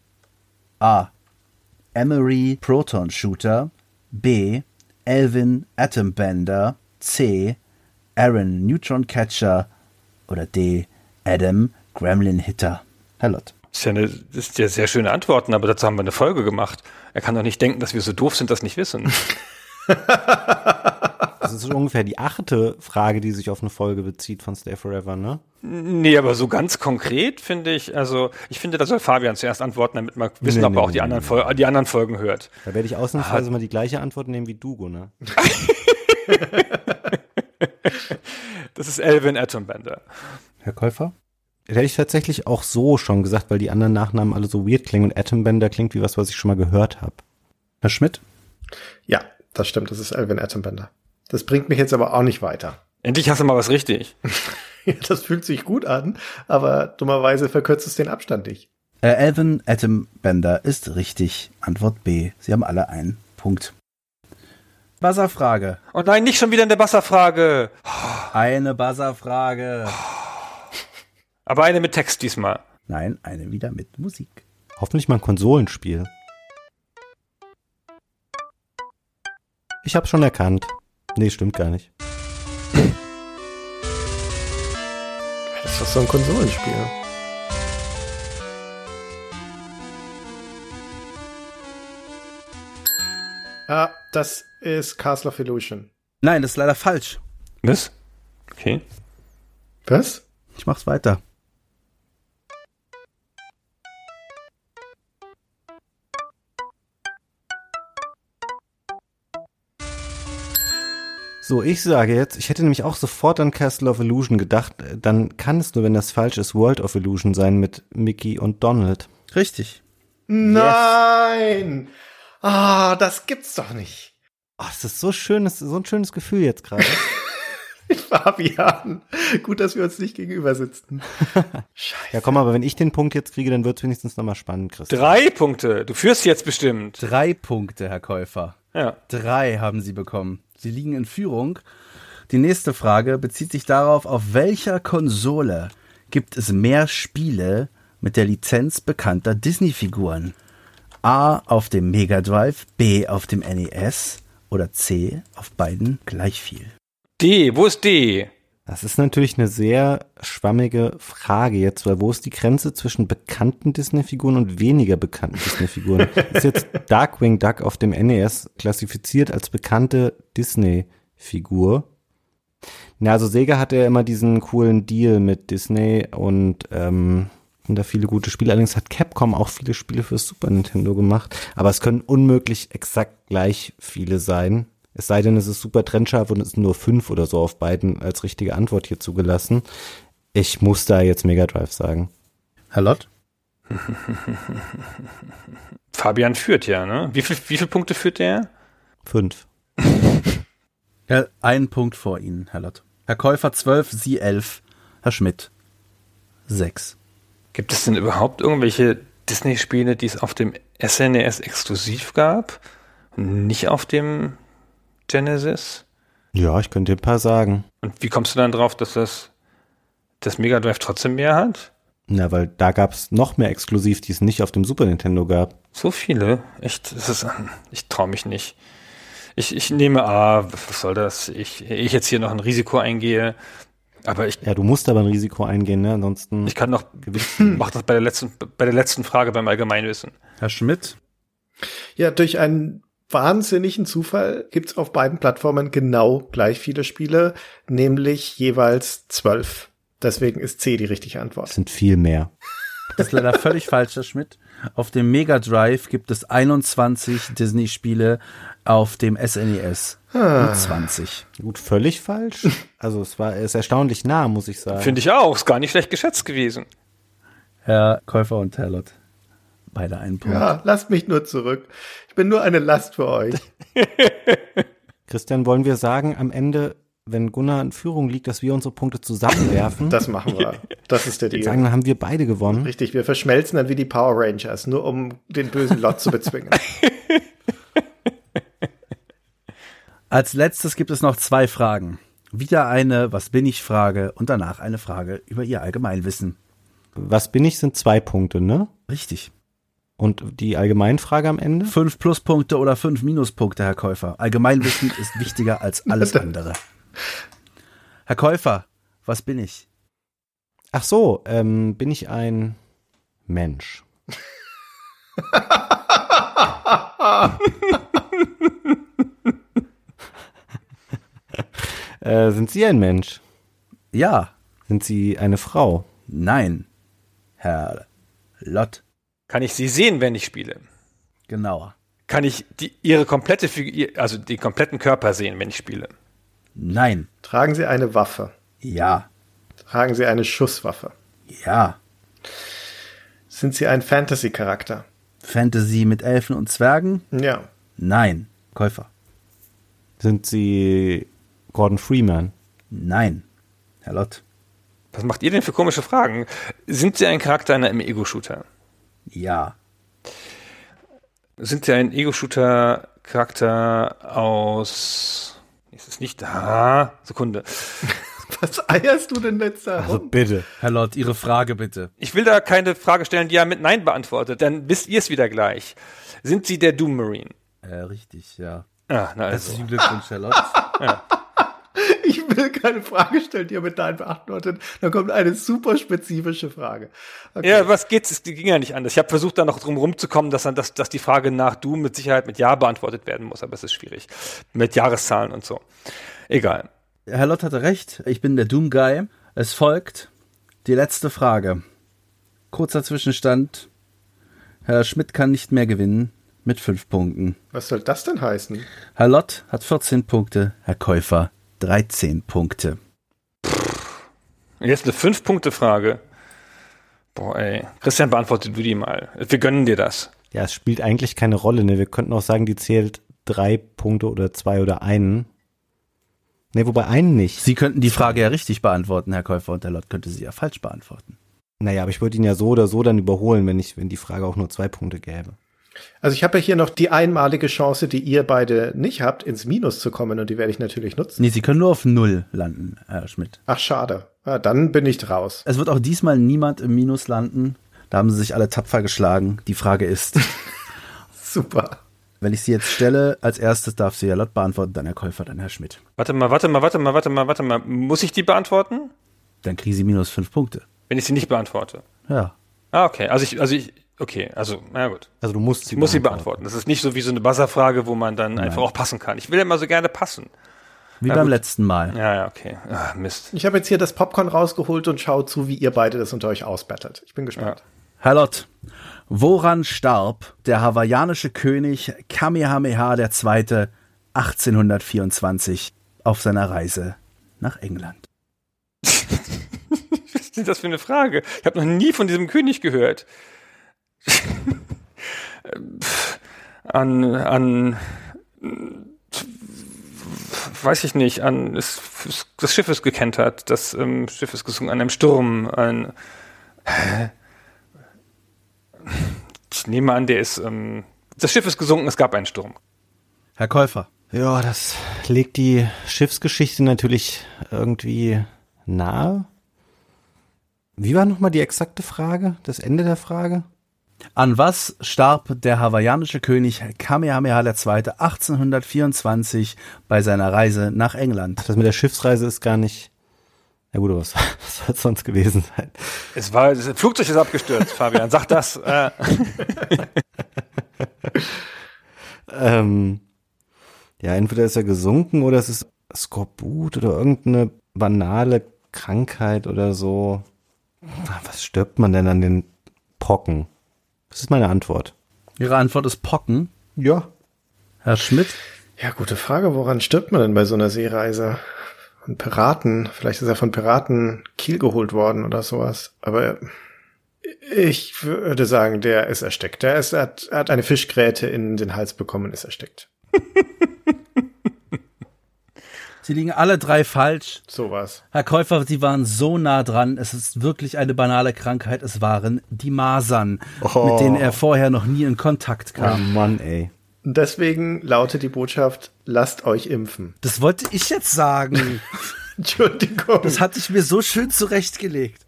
A. Emery Proton Shooter. B. Elvin Atom Bender. C. Aaron Neutron Catcher. Oder D. Adam Gremlin Hitter. Herr Lott. Das ist ja, eine, das ist ja sehr schöne Antworten, aber dazu haben wir eine Folge gemacht. Er kann doch nicht denken, dass wir so doof sind, das nicht wissen. Das ist ungefähr die achte Frage, die sich auf eine Folge bezieht von Stay Forever, ne? Nee, aber so ganz konkret finde ich, also ich finde, da soll Fabian zuerst antworten, damit wir wissen, Nee, ob nee, er auch nee, die, nee, anderen nee. Fol die anderen Folgen hört. Da werde ich ausnahmsweise mal die gleiche Antwort nehmen wie du, Gunnar. Das ist Elvin Atombender. Herr Käufer? Hätte ich tatsächlich auch so schon gesagt, weil die anderen Nachnamen alle so weird klingen und Atombender klingt wie was, was ich schon mal gehört habe. Herr Schmidt? Ja, das stimmt. Das ist Elvin Atombender. Das bringt mich jetzt aber auch nicht weiter. Endlich hast du mal was richtig. Ja, das fühlt sich gut an, aber dummerweise verkürzt es den Abstand nicht. Äh, Elvin Atom Bender ist richtig. Antwort B. Sie haben alle einen Punkt. Wasserfrage. Oh nein, nicht schon wieder in der Wasserfrage. Eine Buzzerfrage. Aber eine mit Text diesmal. Nein, eine wieder mit Musik. Hoffentlich mal ein Konsolenspiel. Ich hab's schon erkannt. Nee, stimmt gar nicht. Das ist doch so ein Konsolenspiel. Ah, das ist Castle of Illusion. Nein, das ist leider falsch. Was? Okay. Was? Ich mach's weiter. So, ich sage jetzt, ich hätte nämlich auch sofort an Castle of Illusion gedacht, dann kann es nur, wenn das falsch ist, World of Illusion sein mit Mickey und Donald. Richtig. Nein! Ah, das gibt's doch nicht. Oh, das ist so schön, das ist so ein schönes Gefühl jetzt gerade. Fabian, gut, dass wir uns nicht gegenüber sitzen. ja, komm, aber wenn ich den Punkt jetzt kriege, dann wird's wenigstens nochmal spannend, Christian. Drei Punkte. Du führst jetzt bestimmt. Drei Punkte, Herr Käufer. Ja. Drei haben Sie bekommen. Sie liegen in Führung. Die nächste Frage bezieht sich darauf, auf welcher Konsole gibt es mehr Spiele mit der Lizenz bekannter Disney-Figuren? A auf dem Mega Drive, B auf dem NES oder C auf beiden gleich viel? D, wo ist D? Das ist natürlich eine sehr schwammige Frage jetzt, weil wo ist die Grenze zwischen bekannten Disney-Figuren und weniger bekannten Disney-Figuren? ist jetzt Darkwing Duck auf dem NES klassifiziert als bekannte Disney-Figur? Na, also Sega hatte ja immer diesen coolen Deal mit Disney und ähm, da viele gute Spiele. Allerdings hat Capcom auch viele Spiele für Super Nintendo gemacht, aber es können unmöglich exakt gleich viele sein. Es sei denn, es ist super trennscharf und es sind nur fünf oder so auf beiden als richtige Antwort hier zugelassen. Ich muss da jetzt Mega Drive sagen. Herr Lott? Fabian führt ja, ne? Wie viel, wie viele Punkte führt der? Fünf. Ja, ein Punkt vor Ihnen, Herr Lott. Herr Käufer zwölf, Sie elf. Herr Schmidt sechs. Gibt es denn überhaupt irgendwelche Disney-Spiele, die es auf dem SNES exklusiv gab? Nicht auf dem Genesis? Ja, ich könnte dir ein paar sagen. Und wie kommst du dann drauf, dass das, das Mega Drive trotzdem mehr hat? Na, weil da gab es noch mehr exklusiv, die es nicht auf dem Super Nintendo gab. So viele? Echt? Das ist, ich traue mich nicht. Ich, ich nehme A, was soll das? Ich, ich jetzt hier noch ein Risiko eingehe. Aber ich, Ja, du musst aber ein Risiko eingehen, ne? Ansonsten. ich kann noch, mach das bei der letzten, bei der letzten Frage beim Allgemeinwissen. Herr Schmidt? Ja, durch einen wahnsinnigen Zufall gibt's auf beiden Plattformen genau gleich viele Spiele, nämlich jeweils zwölf. Deswegen ist C die richtige Antwort. Das sind viel mehr. Das ist leider völlig falsch, Herr Schmidt. Auf dem Mega Drive gibt es 21 Disney-Spiele, auf dem SNES nur 20. Gut, völlig falsch. Also es war, es ist erstaunlich nah, muss ich sagen. Finde ich auch. Ist gar nicht schlecht geschätzt gewesen. Herr Käufer und Herr Lott. Beide einen Punkt. Ja, lasst mich nur zurück. Ich bin nur eine Last für euch. Christian, wollen wir sagen, am Ende, wenn Gunnar in Führung liegt, dass wir unsere Punkte zusammenwerfen? Das machen wir. Das ist der sagen, Deal. dann haben wir beide gewonnen. Richtig, wir verschmelzen dann wie die Power Rangers, nur um den bösen Lot zu bezwingen. Als letztes gibt es noch zwei Fragen. Wieder eine Was bin ich Frage und danach eine Frage über Ihr Allgemeinwissen. Was bin ich, sind zwei Punkte, ne? Richtig. Und die Allgemeinfrage am Ende? Fünf Pluspunkte oder fünf Minuspunkte, Herr Käufer. Allgemeinwissen ist wichtiger als alles andere. Herr Käufer, was bin ich? Ach so, ähm, bin ich ein Mensch? äh, sind Sie ein Mensch? Ja, Sind Sie eine Frau? nein. Herr Lott, Kann ich sie sehen, wenn ich spiele? genauer. Kann ich die, ihre komplette Figur, also den kompletten Körper sehen, wenn ich spiele? Nein. Tragen Sie eine Waffe? Ja. Tragen Sie eine Schusswaffe? Ja. Sind Sie ein Fantasy-Charakter? Fantasy mit Elfen und Zwergen? Ja. Nein. Käufer? Sind Sie Gordon Freeman? Nein. Herr Lott? Was macht ihr denn für komische Fragen? Sind sie ein Charakter in einem Ego-Shooter? Ja. Sind sie ein Ego-Shooter-Charakter aus. Ist es nicht da? Sekunde. Was eierst du denn jetzt da Also bitte. Herr Lott, Ihre Frage bitte. Ich will da keine Frage stellen, die er mit Nein beantwortet, dann wisst ihr es wieder gleich. Sind Sie der Doom Marine? Äh, richtig, ja. Ah, na also. Herzlichen Glückwunsch, Herr Lott. Ich will keine Frage stellen, die er mit Nein beantwortet. Dann kommt eine super spezifische Frage. Okay. Ja, was geht's? Es ging ja nicht anders. Ich habe versucht, da noch drum rumzukommen, dass, dann, dass, dass die Frage nach Doom mit Sicherheit mit Ja beantwortet werden muss, aber es ist schwierig. Mit Jahreszahlen und so. Egal. Herr Lott hatte recht. Ich bin der Doom Guy. Es folgt die letzte Frage. Kurzer Zwischenstand. Herr Schmidt kann nicht mehr gewinnen mit fünf Punkten. Was soll das denn heißen? Herr Lott hat 14 Punkte, Herr Käufer 13 Punkte. Jetzt eine Fünf-Punkte-Frage. Boah, ey. Christian, beantworte du die mal. Wir gönnen dir das. Ja, es spielt eigentlich keine Rolle. Ne? Wir könnten auch sagen, die zählt drei Punkte oder zwei oder einen. Ne, wobei einen nicht. Sie könnten die Frage ja richtig beantworten, Herr Käufer, und der Lott könnte sie ja falsch beantworten. Naja, aber ich würde ihn ja so oder so dann überholen, wenn ich, wenn die Frage auch nur zwei Punkte gäbe. Also ich habe ja hier noch die einmalige Chance, die ihr beide nicht habt, ins Minus zu kommen und die werde ich natürlich nutzen. Nee, Sie können nur auf Null landen, Herr Schmidt. Ach, schade. Ja, dann bin ich raus. Es wird auch diesmal niemand im Minus landen. Da haben Sie sich alle tapfer geschlagen. Die Frage ist, Super. wenn ich sie jetzt stelle, als erstes darf sie Herr Lott beantworten, dann Herr Käufer, dann Herr Schmidt. Warte mal, warte mal, warte mal, warte mal, warte mal. Muss ich die beantworten? Dann kriegen Sie minus fünf Punkte. Wenn ich sie nicht beantworte. Ja. Ah, okay. Also ich, also ich, okay, also, na gut. Also du musst sie Ich muss sie beantworten. Das ist nicht so wie so eine Buzzer-Frage, wo man dann einfach auch passen kann. Ich will ja immer so gerne passen. Wie Ja, beim gut. letzten Mal. Ja, ja, okay. Ah, Mist. Ich habe jetzt hier das Popcorn rausgeholt und schaue zu, wie ihr beide das unter euch ausbattelt. Ich bin gespannt. Herr Lott, woran starb der hawaiianische König Kamehameha II. 1824 auf seiner Reise nach England? Was ist das für eine Frage? Ich habe noch nie von diesem König gehört. An, an, weiß ich nicht, an, das, das Schiff ist gekentert, das ähm, Schiff ist gesunken an einem Sturm, ein, hä? ich nehme an, der ist, ähm, das Schiff ist gesunken, es gab einen Sturm. Herr Käufer, Ja, das legt die Schiffsgeschichte natürlich irgendwie nahe. Wie war nochmal die exakte Frage? Das Ende der Frage? An was starb der hawaiianische König Kamehameha II. 1824 bei seiner Reise nach England? Das mit der Schiffsreise ist gar nicht. Ja gut, aber was, was soll es sonst gewesen sein? Es war, das Flugzeug ist abgestürzt, Fabian, sag das. Äh, Ähm, ja, entweder ist er gesunken oder es ist Skorbut oder irgendeine banale Krankheit oder so. Ah, Was stirbt man denn an den Pocken? Das ist meine Antwort. Ihre Antwort ist Pocken. Ja. Herr Schmidt, Ja, gute Frage. Woran stirbt man denn bei so einer Seereise? Von Piraten. Vielleicht ist er von Piraten Kiel geholt worden oder sowas. Aber ich würde sagen, der ist erstickt. Der ist, er hat, hat eine Fischgräte in den Hals bekommen und ist erstickt. Sie liegen alle drei falsch. Sowas. Herr Käufer, Sie waren so nah dran. Es ist wirklich eine banale Krankheit. Es waren die Masern, mit denen er vorher noch nie in Kontakt Oh kam. Mann, ey. Deswegen lautet die Botschaft, lasst euch impfen. Das wollte ich jetzt sagen. Entschuldigung. Das hatte ich mir so schön zurechtgelegt.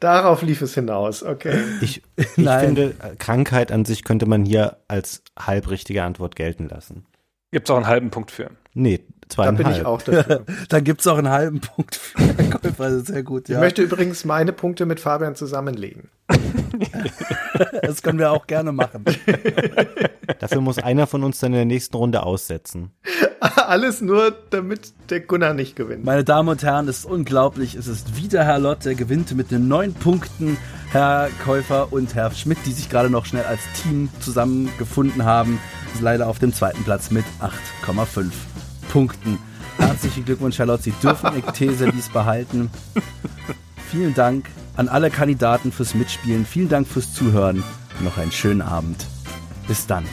Darauf lief es hinaus. Okay. Ich, ich finde, Krankheit an sich könnte man hier als halbrichtige Antwort gelten lassen. Gibt's auch einen halben Punkt für. Nee, Da zweieinhalb. bin ich auch dafür. Dann gibt's auch einen halben Punkt für Herrn Käufer. Das ist sehr gut, Ich ja. möchte übrigens meine Punkte mit Fabian zusammenlegen. Das können wir auch gerne machen. Dafür muss einer von uns dann in der nächsten Runde aussetzen. Alles nur, damit der Gunnar nicht gewinnt. Meine Damen und Herren, es ist unglaublich. Es ist wieder Herr Lott, der gewinnt mit den neun Punkten. Herr Käufer und Herr Schmidt, die sich gerade noch schnell als Team zusammengefunden haben, ist leider auf dem zweiten Platz mit 8,5 Punkten. Herzlichen Glückwunsch, Herr Lott. Sie dürfen Ihr These-Lies behalten. Vielen Dank an alle Kandidaten fürs Mitspielen. Vielen Dank fürs Zuhören. Noch einen schönen Abend. Bis dann.